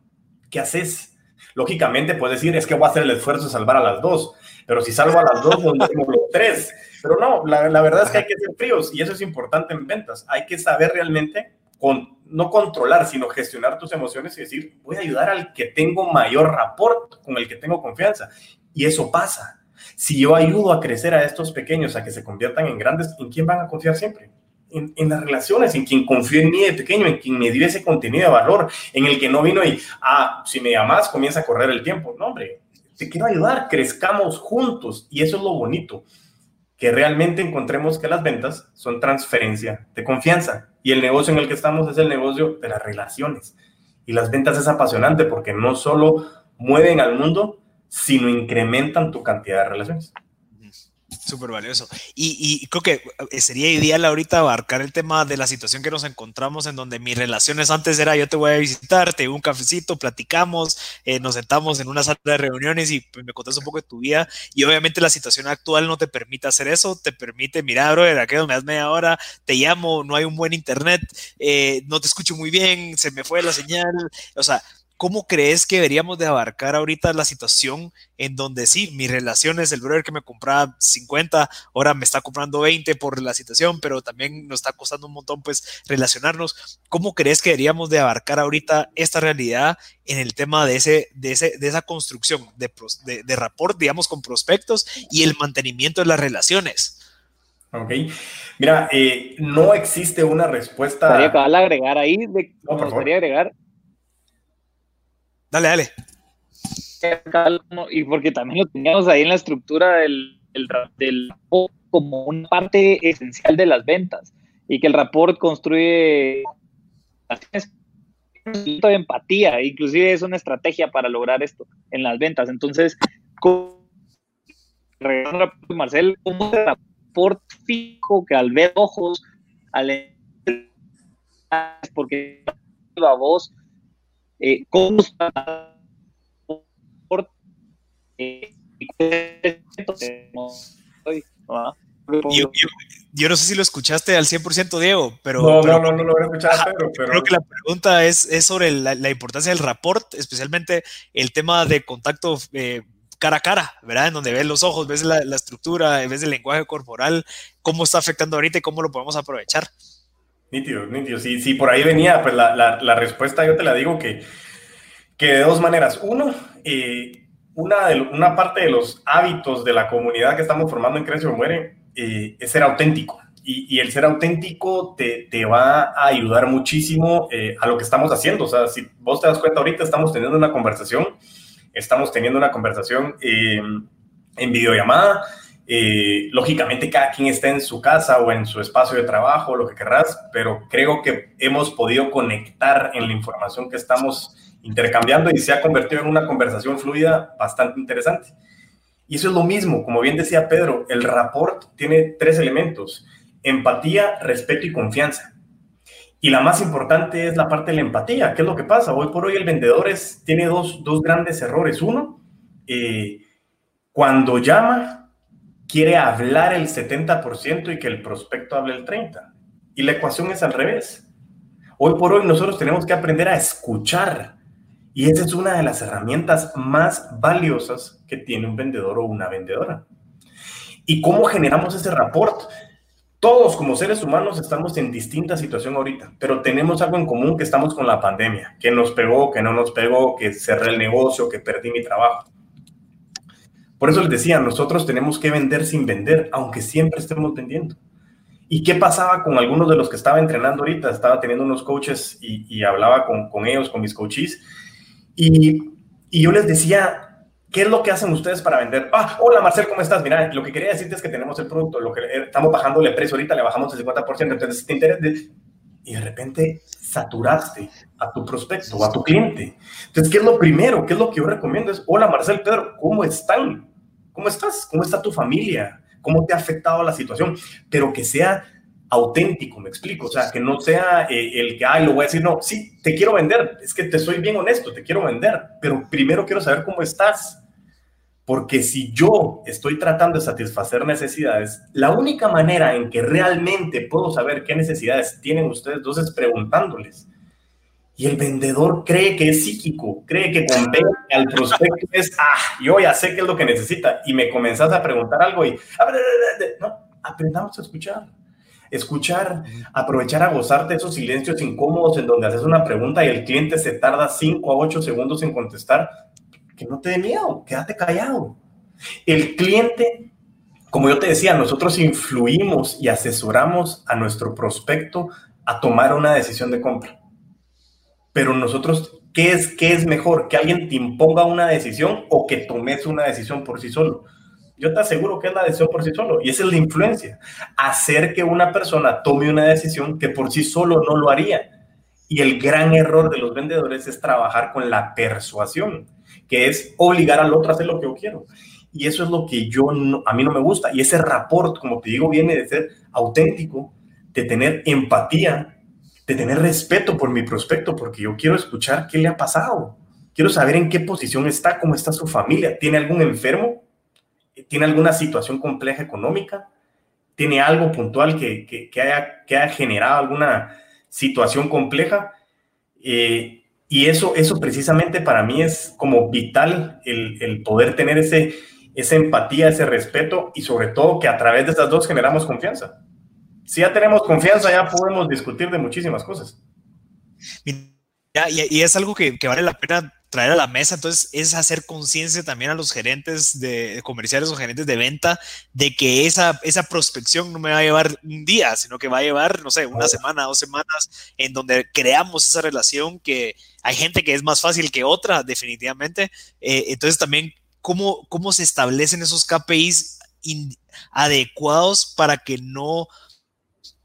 ¿Qué haces? Lógicamente puedes decir, es que voy a hacer el esfuerzo de salvar a las dos, pero si salvo a las dos, no tengo los tres. Pero no, la, la, verdad es que hay que ser fríos y eso es importante en ventas. Hay que saber realmente, con, no controlar, sino gestionar tus emociones y decir, voy a ayudar al que tengo mayor rapport, con el que tengo confianza. Y eso pasa si yo ayudo a crecer a estos pequeños, a que se conviertan en grandes, ¿en quién van a confiar siempre? En, en, las relaciones, en quien confió en mí de pequeño, en quien me dio ese contenido de valor, en el que no vino y, ah, si me llamas, comienza a correr el tiempo. No, hombre, te quiero ayudar, crezcamos juntos. Y eso es lo bonito, que realmente encontremos que las ventas son transferencia de confianza. Y el negocio en el que estamos es el negocio de las relaciones. Y las ventas es apasionante porque no solo mueven al mundo, sino incrementan tu cantidad de relaciones. Súper valioso. Y, creo que eh, sería ideal ahorita abarcar el tema de la situación que nos encontramos en donde mis relaciones antes era yo te voy a visitar, te doy un cafecito, platicamos, eh, nos sentamos en una sala de reuniones y pues, me contas un poco de tu vida. Y obviamente la situación actual no te permite hacer eso, te permite, mira, bro, aquí me das media hora, te llamo, no hay un buen internet, eh, no te escucho muy bien, se me fue la señal. O sea, ¿cómo crees que deberíamos de abarcar ahorita la situación en donde sí, mi relación es el brother que me compraba 50, ahora me está comprando 20 por la situación, pero también nos está costando un montón pues relacionarnos? ¿Cómo crees que deberíamos de abarcar ahorita esta realidad en el tema de, ese, de, ese, de esa construcción de, de, de rapport, digamos, con prospectos y el mantenimiento de las relaciones? Ok. Mira, eh, no existe una respuesta. Podría acabar de agregar ahí, de, no, por agregar Dale, dale. Y porque también lo teníamos ahí en la estructura del, del, como una parte esencial de las ventas y que el rapport construye de empatía, inclusive es una estrategia para lograr esto en las ventas. Entonces, Marcel, como un rapport fijo que al ver ojos, al porque a vos eh, cómo yo, no sé si lo escuchaste al 100%, Diego, pero... No, no, no, no lo escuchado, pero, Creo que la pregunta es, es sobre la, importancia del rapport, especialmente el tema de contacto eh, cara a cara, ¿verdad? En donde ves los ojos, ves la, la, estructura, ves el lenguaje corporal, cómo está afectando ahorita y cómo lo podemos aprovechar. Nítido, nítido. Si, si por ahí venía, pues la, la, la, respuesta yo te la digo que, que de dos maneras. Uno, eh, una, de, una parte de los hábitos de la comunidad que estamos formando en Crece o Muere eh, es ser auténtico. Y, y, el ser auténtico te, te va a ayudar muchísimo eh, a lo que estamos haciendo. O sea, si vos te das cuenta, ahorita estamos teniendo una conversación, estamos teniendo una conversación en videollamada eh, lógicamente cada quien está en su casa o en su espacio de trabajo, lo que querrás, pero creo que hemos podido conectar en la información que estamos intercambiando y se ha convertido en una conversación fluida bastante interesante. Y eso es lo mismo, como bien decía Pedro, el rapport tiene tres elementos, empatía, respeto y confianza. Y la más importante es la parte de la empatía. ¿Qué es lo que pasa? Hoy por hoy el vendedor tiene dos, dos grandes errores. Uno, eh, cuando llama, quiere hablar el 70% y que el prospecto hable el 30%. Y la ecuación es al revés. Hoy por hoy nosotros tenemos que aprender a escuchar. Y esa es una de las herramientas más valiosas que tiene un vendedor o una vendedora. ¿Y cómo generamos ese rapport? Todos como seres humanos estamos en distinta situación ahorita, pero tenemos algo en común que estamos con la pandemia, que nos pegó, que no nos pegó, que cerré el negocio, que perdí mi trabajo. Por eso les decía, nosotros tenemos que vender sin vender, aunque siempre estemos vendiendo. ¿Y qué pasaba con algunos de los que estaba entrenando ahorita? Estaba teniendo unos coaches y, hablaba con, con, ellos, con mis coaches, y, y yo les decía, ¿Qué es lo que hacen ustedes para vender? Ah, hola Marcel, ¿cómo estás? Mira, lo que quería decirte es que tenemos el producto, lo que eh, estamos bajando el precio ahorita, le bajamos el 50%, entonces te interesa. Y de repente saturaste a tu prospecto o a tu cliente. Entonces, ¿qué es lo primero? ¿Qué es lo que yo recomiendo? Es, hola Marcel, Pedro, ¿cómo están? ¿Cómo estás? ¿Cómo está tu familia? ¿Cómo te ha afectado la situación? Pero que sea auténtico, me explico, o sea, que no sea eh, el que, ay, lo voy a decir, no, sí, te quiero vender, es que te soy bien honesto, te quiero vender, pero primero quiero saber cómo estás, porque si yo estoy tratando de satisfacer necesidades, la única manera en que realmente puedo saber qué necesidades tienen ustedes dos es preguntándoles. Y el vendedor cree que es psíquico, cree que con al prospecto es, ah, yo ya sé qué es lo que necesita, y me comenzás a preguntar algo y, no, aprendamos a escuchar escuchar, aprovechar a gozarte esos silencios incómodos en donde haces una pregunta y el cliente se tarda 5 a 8 segundos en contestar, que no te dé miedo, quédate callado. El cliente, como yo te decía, nosotros influimos y asesoramos a nuestro prospecto a tomar una decisión de compra. Pero nosotros, ¿qué es, qué es mejor? ¿Que alguien te imponga una decisión o que tomes una decisión por sí solo? yo te aseguro que es la decisión por sí solo. Y esa es la influencia. Hacer que una persona tome una decisión que por sí solo no lo haría. Y el gran error de los vendedores es trabajar con la persuasión, que es obligar al otro a hacer lo que yo quiero. Y eso es lo que yo a mí no me gusta. Y ese rapport, como te digo, viene de ser auténtico, de tener empatía, de tener respeto por mi prospecto, porque yo quiero escuchar qué le ha pasado. Quiero saber en qué posición está, cómo está su familia. ¿Tiene algún enfermo? tiene alguna situación compleja económica, tiene algo puntual que, que, haya, que haya generado alguna situación compleja. Eh, y eso, eso precisamente para mí es como vital el, el, poder tener ese, esa empatía, ese respeto y sobre todo que a través de estas dos generamos confianza. Si ya tenemos confianza, ya podemos discutir de muchísimas cosas. Y, es algo que, que vale la pena traer a la mesa, entonces es hacer conciencia también a los gerentes de comerciales o gerentes de venta de que esa, esa prospección no me va a llevar un día, sino que va a llevar, no sé, una semana, dos semanas, en donde creamos esa relación que hay gente que es más fácil que otra, definitivamente. Eh, entonces también, ¿cómo, ¿cómo se establecen esos KPIs adecuados para que no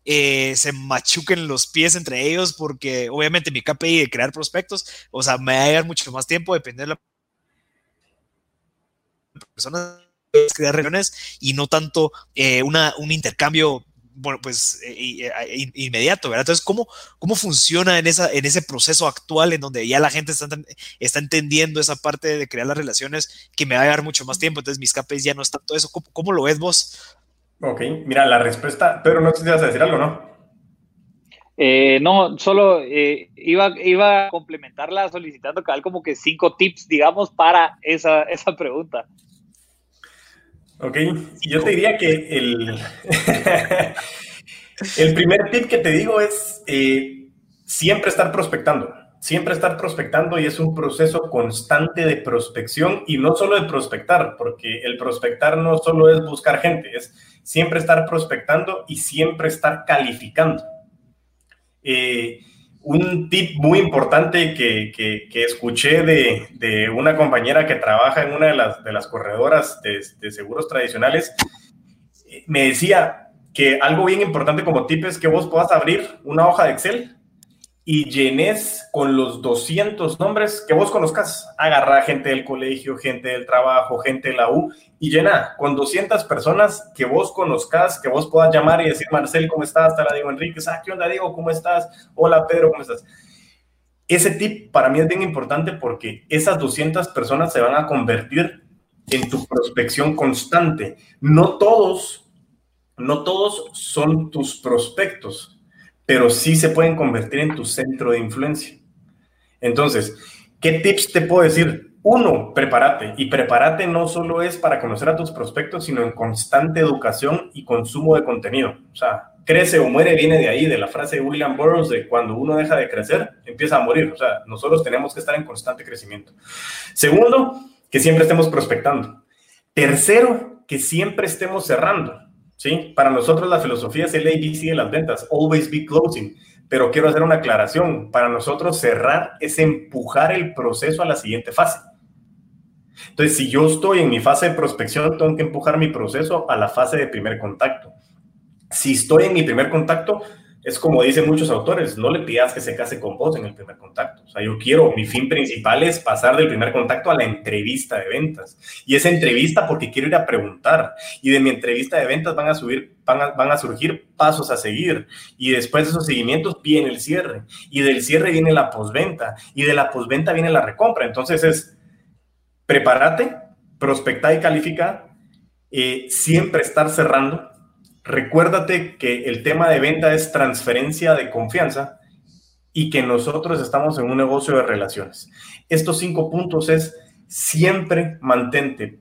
eh, se machuquen los pies entre ellos, porque obviamente mi KPI de crear prospectos, o sea, me va a llevar mucho más tiempo, depende de la persona crear reuniones y no tanto eh, una, un intercambio bueno, pues eh, inmediato, ¿verdad? Entonces, ¿cómo, cómo funciona en, esa, en ese proceso actual en donde ya la gente está, está entendiendo esa parte de crear las relaciones que me va a llevar mucho más tiempo? Entonces, mis KPIs ya no es tanto eso. ¿Cómo, cómo lo ves vos? Ok, mira, la respuesta, pero no sé si vas a decir algo, ¿no? Eh, no, solo eh, iba, iba a complementarla solicitando que como que cinco tips, digamos, para esa, esa pregunta. Ok, yo te diría que el, *laughs* el primer tip que te digo es eh, siempre estar prospectando siempre estar prospectando y es un proceso constante de prospección y no solo de prospectar, porque el prospectar no solo es buscar gente, es siempre estar prospectando y siempre estar calificando. Eh, un tip muy importante que, que, escuché de, de, una compañera que trabaja en una de las, de las corredoras de, de seguros tradicionales, eh, me decía que algo bien importante como tip es que vos puedas abrir una hoja de Excel y llenes con los 200 nombres que vos conozcas. Agarra gente del colegio, gente del trabajo, gente de la U y llena con 200 personas que vos conozcas, que vos puedas llamar y decir, Marcel, ¿cómo estás? Te la digo Enrique, ah, ¿qué onda Diego? ¿Cómo estás? Hola Pedro, ¿cómo estás? Ese tip para mí es bien importante porque esas 200 personas se van a convertir en tu prospección constante. No todos, no todos son tus prospectos pero sí se pueden convertir en tu centro de influencia. Entonces, ¿qué tips te puedo decir? Uno, prepárate. Y prepárate no solo es para conocer a tus prospectos, sino en constante educación y consumo de contenido. O sea, crece o muere viene de ahí, de la frase de William Burroughs de cuando uno deja de crecer, empieza a morir. O sea, nosotros tenemos que estar en constante crecimiento. Segundo, que siempre estemos prospectando. Tercero, que siempre estemos cerrando. ¿Sí? Para nosotros la filosofía es el ABC de las ventas, always be closing. Pero quiero hacer una aclaración. Para nosotros cerrar es empujar el proceso a la siguiente fase. Entonces, si yo estoy en mi fase de prospección, tengo que empujar mi proceso a la fase de primer contacto. Si estoy en mi primer contacto, es como dicen muchos autores, no le pidas que se case con vos en el primer contacto. O sea, yo quiero, mi fin principal es pasar del primer contacto a la entrevista de ventas. Y esa entrevista porque quiero ir a preguntar. Y de mi entrevista de ventas van a, subir, van a, van a surgir pasos a seguir. Y después de esos seguimientos viene el cierre. Y del cierre viene la posventa. Y de la posventa viene la recompra. Entonces es, prepárate, prospecta y califica. Eh, siempre estar cerrando recuérdate que el tema de venta es transferencia de confianza y que nosotros estamos en un negocio de relaciones. Estos cinco puntos es siempre mantente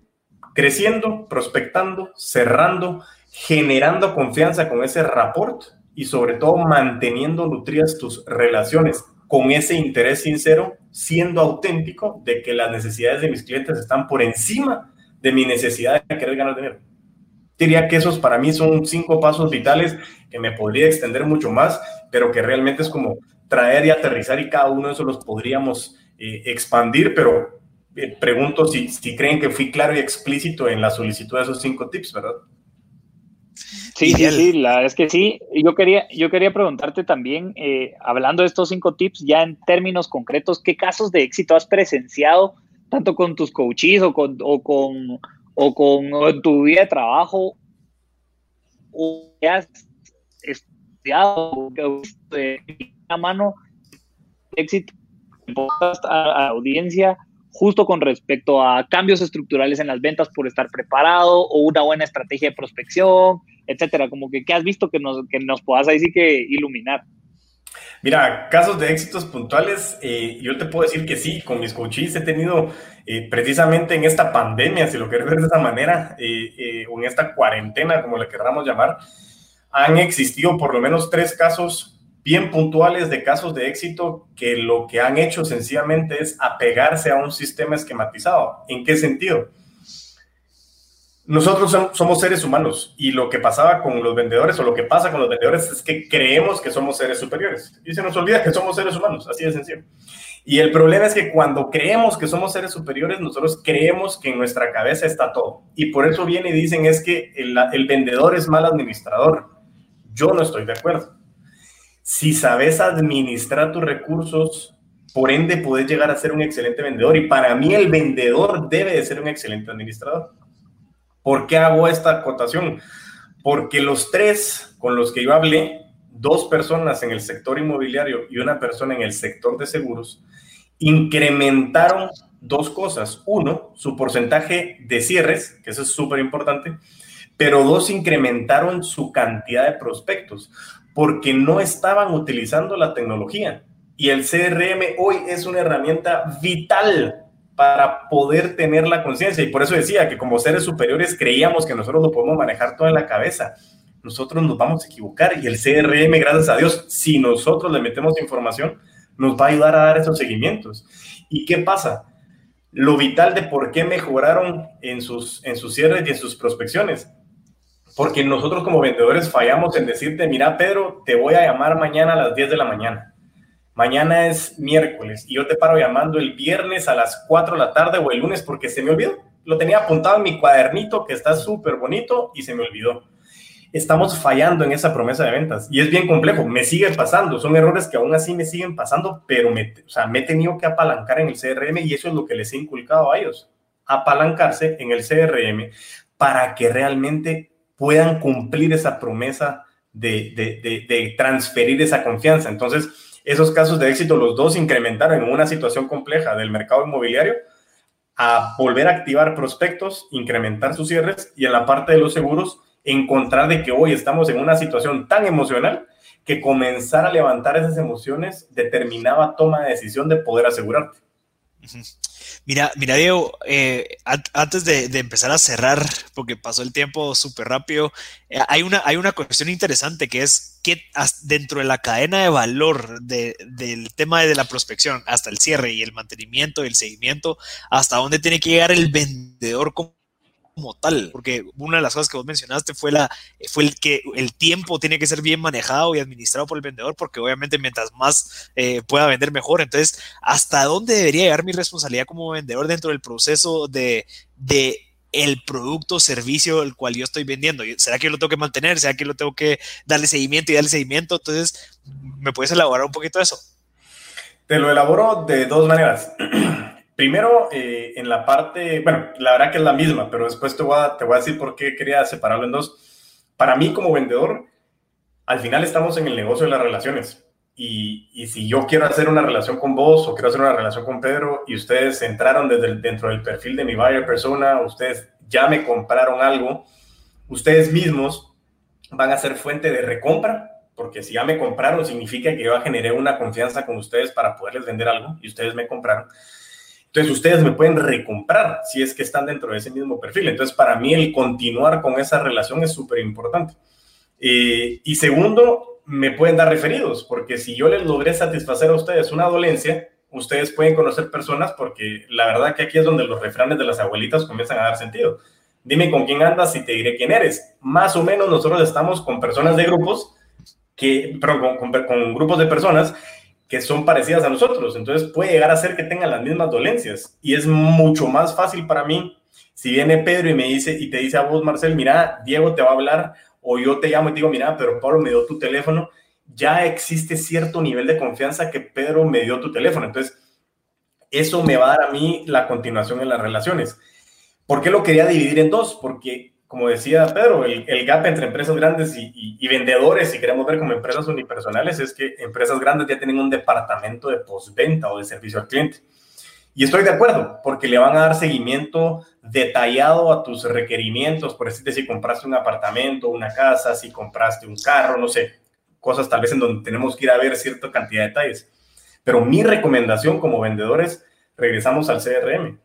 creciendo, prospectando, cerrando, generando confianza con ese rapport y sobre todo manteniendo nutridas tus relaciones con ese interés sincero, siendo auténtico de que las necesidades de mis clientes están por encima de mi necesidad de querer ganar dinero diría que esos para mí son cinco pasos vitales que me podría extender mucho más, pero que realmente es como traer y aterrizar y cada uno de esos los podríamos eh, expandir, pero eh, pregunto si, si creen que fui claro y explícito en la solicitud de esos cinco tips, ¿verdad? Sí, sí, sí, la verdad es que sí. Yo quería, yo quería preguntarte también, eh, hablando de estos cinco tips, ya en términos concretos, ¿qué casos de éxito has presenciado, tanto con tus coaches o con, o con, o con tu vida de trabajo o has estudiado de la mano éxito a la audiencia justo con respecto a cambios estructurales en las ventas por estar preparado o una buena estrategia de prospección, etcétera, como que ¿qué has visto que nos, que nos puedas ahí sí que iluminar? Mira, casos de éxitos puntuales, eh, yo te puedo decir que sí, con mis coaches he tenido eh, precisamente en esta pandemia, si lo quieres ver de esa manera, eh, o en esta cuarentena, como le queramos llamar, han existido por lo menos tres casos bien puntuales de casos de éxito que lo que han hecho sencillamente es apegarse a un sistema esquematizado. ¿En qué sentido? Nosotros somos seres humanos y lo que pasaba con los vendedores o lo que pasa con los vendedores es que creemos que somos seres superiores y se nos olvida que somos seres humanos, así de sencillo. Y el problema es que cuando creemos que somos seres superiores, nosotros creemos que en nuestra cabeza está todo. Y por eso viene y dicen es que el, vendedor es mal administrador. Yo no estoy de acuerdo. Si sabes administrar tus recursos, por ende puedes llegar a ser un excelente vendedor. Y para mí el vendedor debe de ser un excelente administrador. ¿Por qué hago esta acotación? Porque los tres con los que yo hablé, dos personas en el sector inmobiliario y una persona en el sector de seguros, incrementaron dos cosas. Uno, su porcentaje de cierres, que eso es súper importante, pero dos, incrementaron su cantidad de prospectos porque no estaban utilizando la tecnología. Y el CRM hoy es una herramienta vital para poder tener la conciencia. Y por eso decía que como seres superiores creíamos que nosotros lo podemos manejar todo en la cabeza. Nosotros nos vamos a equivocar y el CRM, gracias a Dios, si nosotros le metemos información, nos va a ayudar a dar esos seguimientos. ¿Y qué pasa? Lo vital de por qué mejoraron en sus, en sus cierres y en sus prospecciones. Porque nosotros como vendedores fallamos en decirte, mira Pedro, te voy a llamar mañana a las 10 de la mañana mañana es miércoles y yo te paro llamando el viernes a las 4 de la tarde o el lunes porque se me olvidó. Lo tenía apuntado en mi cuadernito que está súper bonito y se me olvidó. Estamos fallando en esa promesa de ventas. Y es bien complejo, me sigue pasando, son errores que aún así me siguen pasando, pero me, o sea, me he tenido que apalancar en el CRM y eso es lo que les he inculcado a ellos, apalancarse en el CRM para que realmente puedan cumplir esa promesa de, de, de, transferir esa confianza. Entonces, esos casos de éxito, los dos incrementaron en una situación compleja del mercado inmobiliario a volver a activar prospectos, incrementar sus cierres y en la parte de los seguros, encontrar de que hoy estamos en una situación tan emocional que comenzar a levantar esas emociones determinaba toma de decisión de poder asegurarte. Mira, mira Diego, eh, antes de, empezar a cerrar, porque pasó el tiempo súper rápido, eh, hay, una, hay una cuestión interesante que es que dentro de la cadena de valor del tema de la prospección hasta el cierre y el mantenimiento y el seguimiento, hasta dónde tiene que llegar el vendedor como como tal, porque una de las cosas que vos mencionaste fue, la, fue el que el tiempo tiene que ser bien manejado y administrado por el vendedor, porque obviamente mientras más eh, pueda vender mejor, entonces, ¿hasta dónde debería llegar mi responsabilidad como vendedor dentro del proceso de, de el producto o servicio el cual yo estoy vendiendo? ¿Será que yo lo tengo que mantener? ¿Será que lo tengo que darle seguimiento y darle seguimiento? Entonces, ¿me puedes elaborar un poquito eso? Te lo elaboro de dos maneras. *clears throat* Primero, eh, en la parte, bueno, la verdad que es la misma, pero después te voy, a, te voy a decir por qué quería separarlo en dos. Para mí como vendedor, al final estamos en el negocio de las relaciones. Y, y, si yo quiero hacer una relación con vos o quiero hacer una relación con Pedro y ustedes entraron desde dentro del perfil de mi buyer persona, ustedes ya me compraron algo, ustedes mismos van a ser fuente de recompra, porque si ya me compraron significa que yo generé una confianza con ustedes para poderles vender algo y ustedes me compraron. Entonces ustedes me pueden recomprar si es que están dentro de ese mismo perfil. Entonces para mí el continuar con esa relación es súper importante. Eh, y segundo, me pueden dar referidos, porque si yo les logré satisfacer a ustedes una dolencia, ustedes pueden conocer personas, porque la verdad que aquí es donde los refranes de las abuelitas comienzan a dar sentido. Dime con quién andas y te diré quién eres. Más o menos nosotros estamos con personas de grupos que, perdón, con, con grupos de personas que son parecidas a nosotros. Entonces puede llegar a ser que tengan las mismas dolencias. Y es mucho más fácil para mí si viene Pedro y me dice y te dice a vos, Marcel, mira, Diego te va a hablar, o yo te llamo y te digo, mira, pero Pablo me dio tu teléfono, ya existe cierto nivel de confianza que Pedro me dio tu teléfono. Entonces, eso me va a dar a mí la continuación en las relaciones. ¿Por qué lo quería dividir en dos? Porque como decía Pedro, el, gap entre empresas grandes y, vendedores, si queremos ver como empresas unipersonales, es que empresas grandes ya tienen un departamento de postventa o de servicio al cliente. Y estoy de acuerdo, porque le van a dar seguimiento detallado a tus requerimientos, por decirte si compraste un apartamento, una casa, si compraste un carro, no sé, cosas tal vez en donde tenemos que ir a ver cierta cantidad de detalles. Pero mi recomendación como vendedores, regresamos al CRM.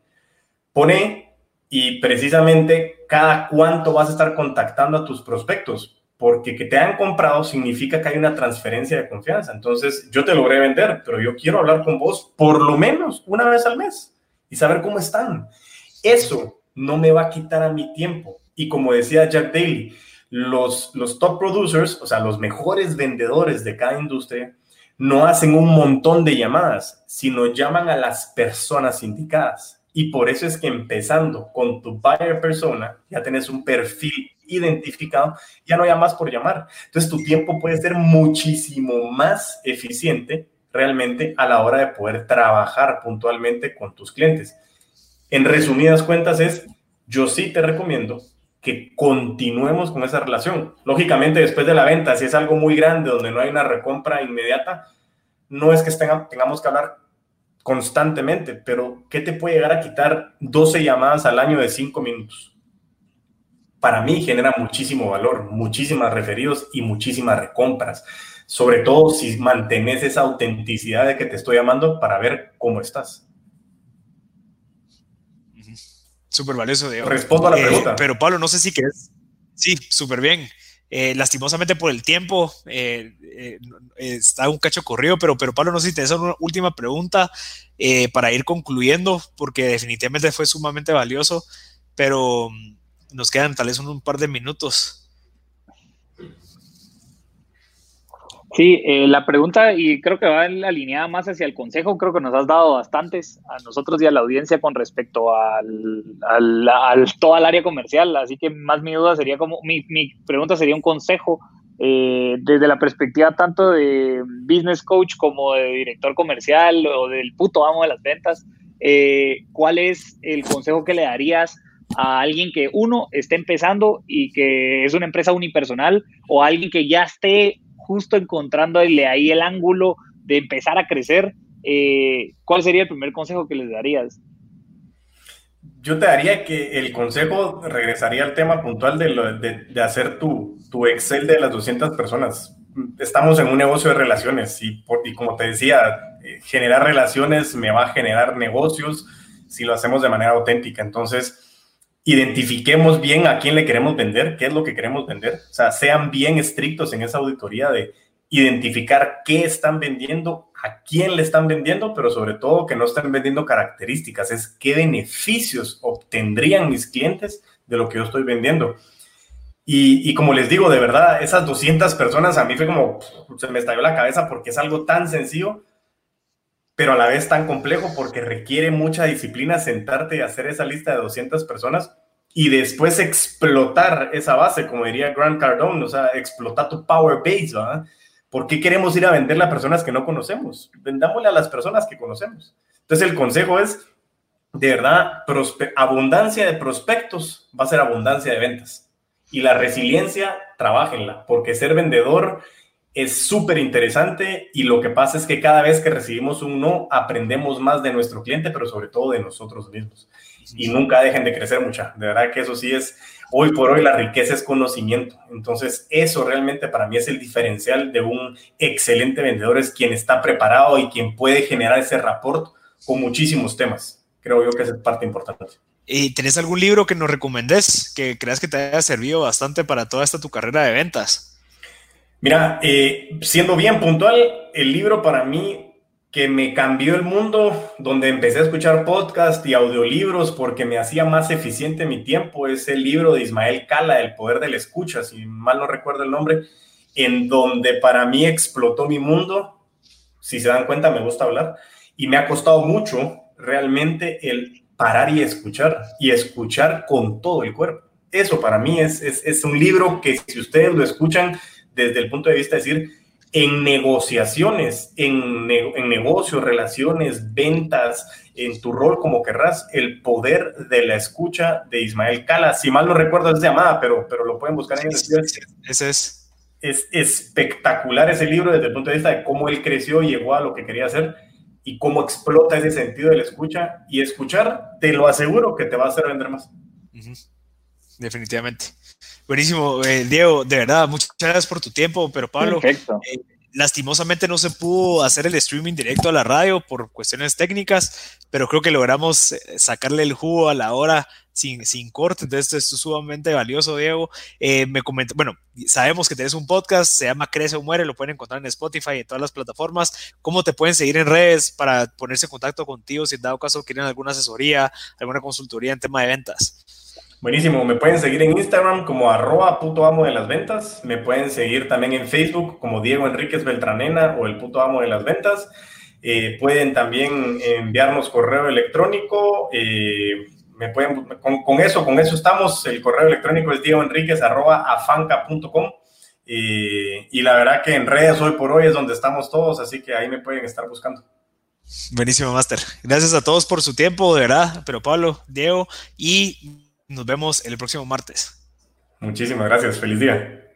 Pone y precisamente cada cuánto vas a estar contactando a tus prospectos, porque que te han comprado significa que hay una transferencia de confianza. Entonces, yo te logré vender, pero yo quiero hablar con vos por lo menos una vez al mes y saber cómo están. Eso no me va a quitar a mi tiempo. Y como decía Jack Daly, los, los top producers, o sea, los mejores vendedores de cada industria, no hacen un montón de llamadas, sino llaman a las personas indicadas. Y por eso es que empezando con tu buyer persona, ya tienes un perfil identificado, ya no llamas por llamar. Entonces tu tiempo puede ser muchísimo más eficiente realmente a la hora de poder trabajar puntualmente con tus clientes. En resumidas cuentas es, yo sí te recomiendo que continuemos con esa relación. Lógicamente, después de la venta, si es algo muy grande donde no hay una recompra inmediata, no es que tengamos que hablar constantemente, pero ¿qué te puede llegar a quitar 12 llamadas al año de 5 minutos? Para mí genera muchísimo valor, muchísimas referidos y muchísimas recompras, sobre todo si mantienes esa autenticidad de que te estoy llamando para ver cómo estás. Súper valioso, Diego. Respondo a la eh, pregunta. Pero Pablo, no sé si quieres. Sí, súper bien. Eh, lastimosamente por el tiempo, eh, eh, está un cacho corrido, pero, pero Pablo, no sé si te hacer una última pregunta para ir concluyendo, porque definitivamente fue sumamente valioso, pero mm, nos quedan tal vez un, par de minutos. Sí, eh, la pregunta, y creo que va alineada más hacia el consejo, creo que nos has dado bastantes a nosotros y a la audiencia con respecto al, al, toda el área comercial, así que más mi duda sería como, mi, mi pregunta sería un consejo eh, desde la perspectiva tanto de business coach como de director comercial o del puto amo de las ventas, eh, ¿cuál es el consejo que le darías a alguien que uno esté empezando y que es una empresa unipersonal o alguien que ya esté justo encontrándole ahí el ángulo de empezar a crecer, eh, ¿cuál sería el primer consejo que les darías? Yo te daría que el consejo regresaría al tema puntual de, de, hacer tu, tu, Excel de las 200 personas. Estamos en un negocio de relaciones y, y como te decía, eh, generar relaciones me va a generar negocios si lo hacemos de manera auténtica. Entonces, identifiquemos bien a quién le queremos vender, qué es lo que queremos vender. O sea, sean bien estrictos en esa auditoría de identificar qué están vendiendo, a quién le están vendiendo, pero sobre todo que no estén vendiendo características, es qué beneficios obtendrían mis clientes de lo que yo estoy vendiendo. Y, como les digo, de verdad, esas 200 personas a mí fue como, se me estalló la cabeza porque es algo tan sencillo, pero a la vez tan complejo porque requiere mucha disciplina sentarte y hacer esa lista de 200 personas y después explotar esa base, como diría Grant Cardone, o sea, explotar tu power base, ¿verdad? ¿Por qué queremos ir a venderle a personas que no conocemos? Vendámosle a las personas que conocemos. Entonces el consejo es, de verdad, abundancia de prospectos va a ser abundancia de ventas. Y la resiliencia, trabajenla, porque ser vendedor es súper interesante y lo que pasa es que cada vez que recibimos un no, aprendemos más de nuestro cliente, pero sobre todo de nosotros mismos. Y nunca dejen de crecer mucha. De verdad que eso sí es, hoy por hoy la riqueza es conocimiento. Entonces, eso realmente para mí es el diferencial de un excelente vendedor, es quien está preparado y quien puede generar ese rapport con muchísimos temas. Creo yo que es parte importante. ¿Y tenés algún libro que nos recomendés que creas que te haya servido bastante para toda esta tu carrera de ventas? Mira, eh, siendo bien puntual, el libro para mí que me cambió el mundo, donde empecé a escuchar podcast y audiolibros porque me hacía más eficiente mi tiempo, es el libro de Ismael Cala, El Poder de la Escucha, si mal no recuerdo el nombre, en donde para mí explotó mi mundo. Si se dan cuenta, me gusta hablar y me ha costado mucho realmente el parar y escuchar y escuchar con todo el cuerpo. Eso para mí es, es, es un libro que si ustedes lo escuchan, desde el punto de vista de decir, en negociaciones, en, en, negocios, relaciones, ventas, en tu rol como querrás, el poder de la escucha de Ismael Cala. Si mal no recuerdo es llamada, pero, pero lo pueden buscar en el Ese es. Es espectacular ese libro desde el punto de vista de cómo él creció y llegó a lo que quería hacer y cómo explota ese sentido de la escucha. Y escuchar, te lo aseguro que te va a hacer vender más. Definitivamente. Buenísimo, eh, Diego, de verdad, muchas gracias por tu tiempo, pero Pablo, eh, lastimosamente no se pudo hacer el streaming directo a la radio por cuestiones técnicas, pero creo que logramos eh, sacarle el jugo a la hora sin, sin corte, entonces esto es sumamente valioso, Diego. me comenta, bueno, sabemos que tienes un podcast, se llama Crece o Muere, lo pueden encontrar en Spotify y en todas las plataformas. ¿Cómo te pueden seguir en redes para ponerse en contacto contigo si en dado caso quieren alguna asesoría, alguna consultoría en tema de ventas? Buenísimo, me pueden seguir en Instagram como arroba puto amo de las ventas, me pueden seguir también en Facebook como Diego Enríquez Beltranena o el puto amo de las ventas, eh, pueden también enviarnos correo electrónico, eh, me pueden, con, eso, con eso estamos, el correo electrónico es Diego Enríquez arroba afanca.com eh, y la verdad que en redes hoy por hoy es donde estamos todos, así que ahí me pueden estar buscando. Buenísimo, Master. Gracias a todos por su tiempo, de verdad. Pero Pablo, Diego y nos vemos el próximo martes. Muchísimas gracias. Feliz día.